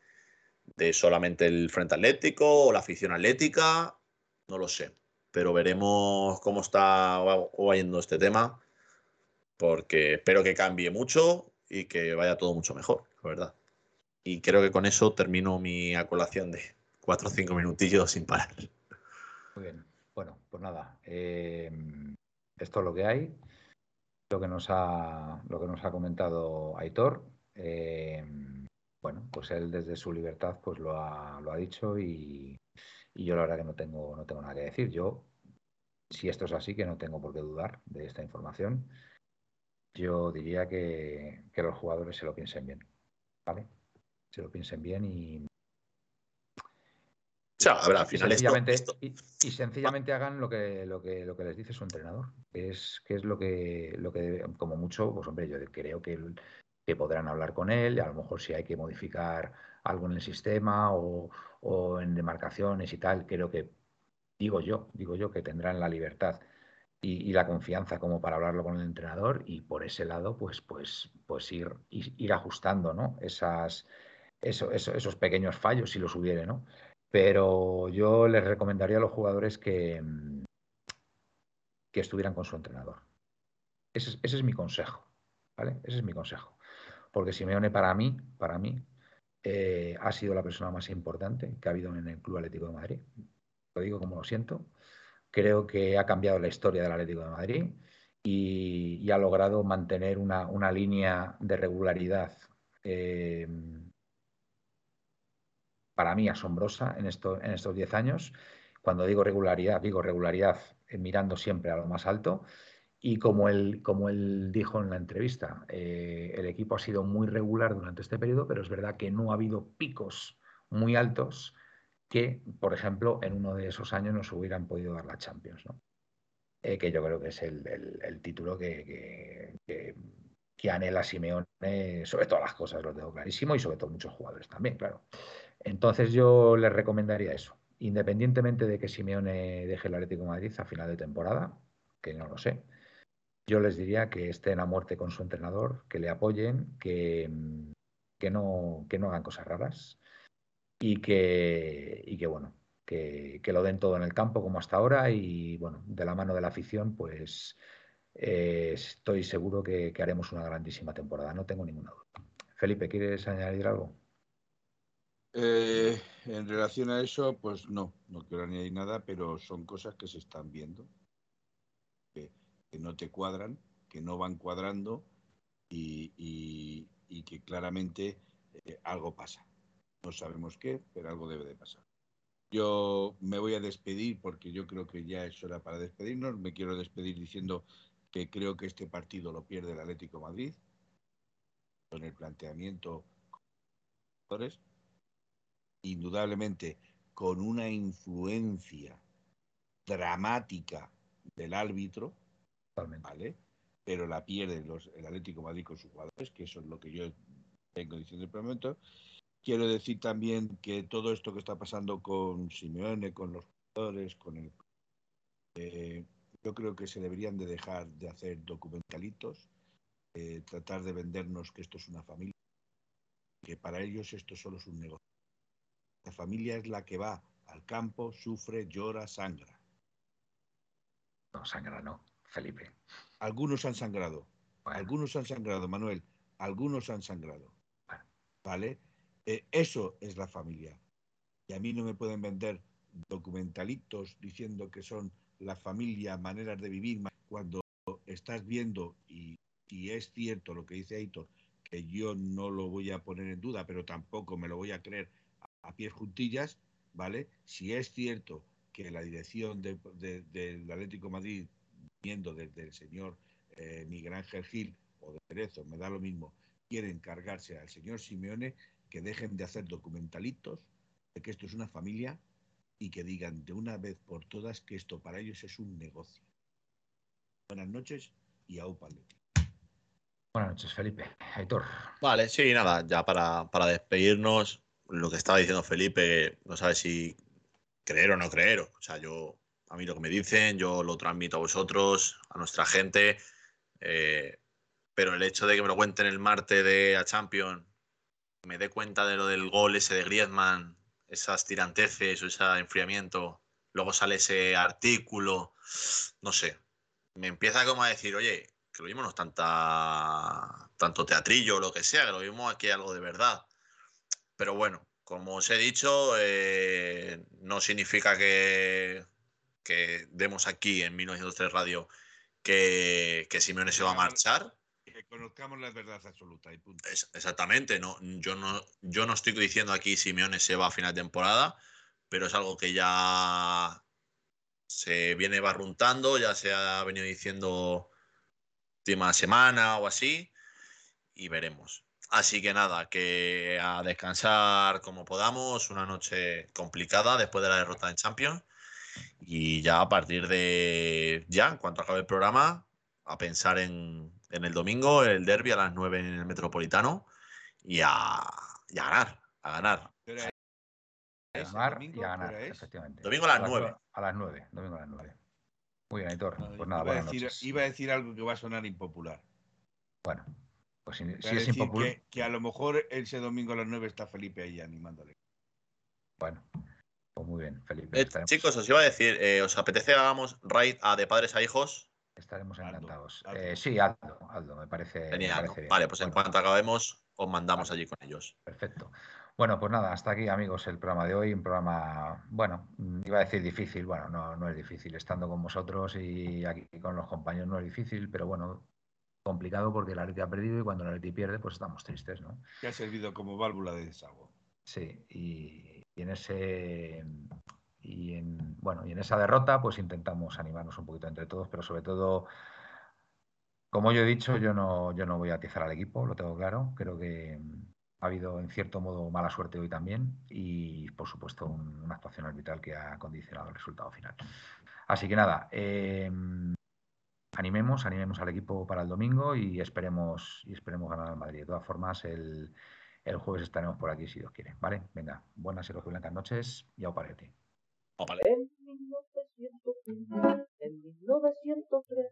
de solamente el Frente Atlético o la afición atlética, no lo sé. Pero veremos cómo está yendo este tema, porque espero que cambie mucho y que vaya todo mucho mejor, la verdad. Y creo que con eso termino mi acolación de cuatro o cinco minutillos sin parar. Muy bien. Bueno, pues nada, eh, esto es lo que hay, lo que nos ha, lo que nos ha comentado Aitor. Eh, bueno, pues él desde su libertad pues lo ha, lo ha dicho y, yo la verdad que no tengo, no tengo nada que decir. Yo, si esto es así, que no tengo por qué dudar de esta información, yo diría que, que los jugadores se lo piensen bien, ¿vale? Se lo piensen bien y, al final y sencillamente, Y, sencillamente hagan lo que, lo que, lo que les dice su entrenador, que es, que es lo que, lo que, como mucho, pues hombre, yo creo que, que podrán hablar con él, y a lo mejor si hay que modificar algo en el sistema o, o en demarcaciones y tal, creo que, digo yo, digo yo, que tendrán la libertad y, la confianza como para hablarlo con el entrenador y por ese lado, pues, pues, pues ir, ir, ajustando, ¿no? Esas, esos pequeños fallos, si los hubiere, ¿no? Pero yo les recomendaría a los jugadores que, que estuvieran con su entrenador. Ese es, mi consejo, ¿vale? Ese es mi consejo. Porque Simeone para mí, para mí, eh, ha sido la persona más importante que ha habido en el Club Atlético de Madrid. Lo digo como lo siento. Creo que ha cambiado la historia del Atlético de Madrid y, ha logrado mantener una, línea de regularidad eh, para mí asombrosa en, esto, en estos 10 años. Cuando digo regularidad, digo regularidad eh, mirando siempre a lo más alto. Y como él, como él dijo en la entrevista, eh, el equipo ha sido muy regular durante este periodo, pero es verdad que no ha habido picos muy altos que, por ejemplo, en uno de esos años nos hubieran podido dar la Champions, ¿no? Eh, que yo creo que es el, título que, que, que, anhela Simeone sobre todas las cosas, lo tengo clarísimo, y sobre todo muchos jugadores también, claro. Entonces yo les recomendaría eso, independientemente de que Simeone deje el Atlético Madrid a final de temporada, que no lo sé, yo les diría que estén a muerte con su entrenador, que le apoyen, que, que, no, que no hagan cosas raras y que, y que bueno, que, lo den todo en el campo como hasta ahora y bueno, de la mano de la afición, pues eh, estoy seguro que haremos una grandísima temporada, no tengo ninguna duda. Felipe, ¿quieres añadir algo? Eh, en relación a eso, pues no, no quiero añadir nada, pero son cosas que se están viendo, que, no te cuadran, que no van cuadrando y, que claramente eh, algo pasa. No sabemos qué, pero algo debe de pasar. Yo me voy a despedir porque yo creo que ya es hora para despedirnos. Me quiero despedir diciendo que creo que este partido lo pierde el Atlético Madrid con el planteamiento indudablemente con una influencia dramática del árbitro, ¿vale? pero la pierde los, el Atlético Madrid con sus jugadores, que eso es lo que yo tengo diciendo en el momento. Quiero decir también que todo esto que está pasando con Simeone, con los jugadores, con el... Eh, yo creo que se deberían de dejar de hacer documentalitos, eh, tratar de vendernos que esto es una familia, que para ellos esto solo es un negocio. La familia es la que va al campo, sufre, llora, sangra. No, sangra no, Felipe. Algunos han sangrado. Algunos han sangrado, Manuel. Algunos han sangrado. ¿Vale? Eh, eso es la familia. Y a mí no me pueden vender documentalitos diciendo que son la familia, maneras de vivir, cuando estás viendo, y, y es cierto lo que dice Aitor, que yo no lo voy a poner en duda, pero tampoco me lo voy a creer a pies juntillas, ¿vale? Si es cierto que la dirección del Atlético Madrid, viendo desde el señor eh, Miguel Ángel Gil o de Cerezo, me da lo mismo, quieren cargarse al señor Simeone, que dejen de hacer documentalitos, de que esto es una familia y que digan de una vez por todas que esto para ellos es un negocio. Buenas noches y a Buenas noches, Felipe. Aitor. Vale, sí, nada, ya para, para despedirnos, lo que estaba diciendo Felipe, no sabe si creer o no creer. O sea, yo, a mí lo que me dicen, yo lo transmito a vosotros, a nuestra gente. Eh, pero el hecho de que me lo cuenten el martes de a Champions, me dé cuenta de lo del gol ese de Griezmann, esas tiranteces o ese enfriamiento, luego sale ese artículo, no sé. Me empieza como a decir, oye, que lo mismo no es tanta, tanto teatrillo o lo que sea, que lo mismo aquí hay algo de verdad. Pero bueno, como os he dicho, eh, no significa que, que, demos aquí en 1903 Radio que, que Simeone se va a marchar. Que conozcamos la verdad absoluta y punto. exactamente, no, yo, no, yo no estoy diciendo aquí Simeone se va a final de temporada, pero es algo que ya se viene barruntando, ya se ha venido diciendo última semana o así, y veremos. Así que nada, que a descansar como podamos, una noche complicada después de la derrota en Champions. Y ya a partir de ya, en cuanto acabe el programa, a pensar en, el domingo, el derby a las 9 en el Metropolitano y a, ganar, a ganar. A ganar y a ganar, efectivamente. Domingo a las 9. A las 9, domingo a las 9. Muy bien, Aitor. Pues nada, iba, a decir, iba a decir algo que va a sonar impopular. Bueno, pues si, es impopular. Que, a lo mejor ese domingo a las 9 está Felipe ahí animándole. Bueno, pues muy bien, Felipe. Eh, chicos, os iba a decir, eh, ¿os apetece hagamos raid a de padres a hijos? Estaremos encantados. Eh, sí, Aldo, Aldo, me parece. Genial. Vale, pues en cuanto acabemos, os mandamos allí con ellos. Perfecto. Bueno, pues nada, hasta aquí amigos el programa de hoy, un programa, bueno, iba a decir difícil, bueno, no, no es difícil, estando con vosotros y aquí con los compañeros no es difícil, pero bueno, complicado porque el Atleti ha perdido y cuando el Atleti pierde pues estamos tristes, ¿no? Que ha servido como válvula de desahogo. Sí, y, en ese y en bueno y en esa derrota pues intentamos animarnos un poquito entre todos, pero sobre todo como yo he dicho, yo no, yo no voy a atizar al equipo, lo tengo claro. Creo que ha habido en cierto modo mala suerte hoy también y por supuesto una actuación arbitral que ha condicionado el resultado final. Así que nada, em, animemos, animemos al equipo para el domingo y esperemos, y esperemos ganar al Madrid. De todas formas, el, jueves estaremos por aquí si Dios quiere. ¿Vale? Venga, buenas y blancas noches y a parete. En 1903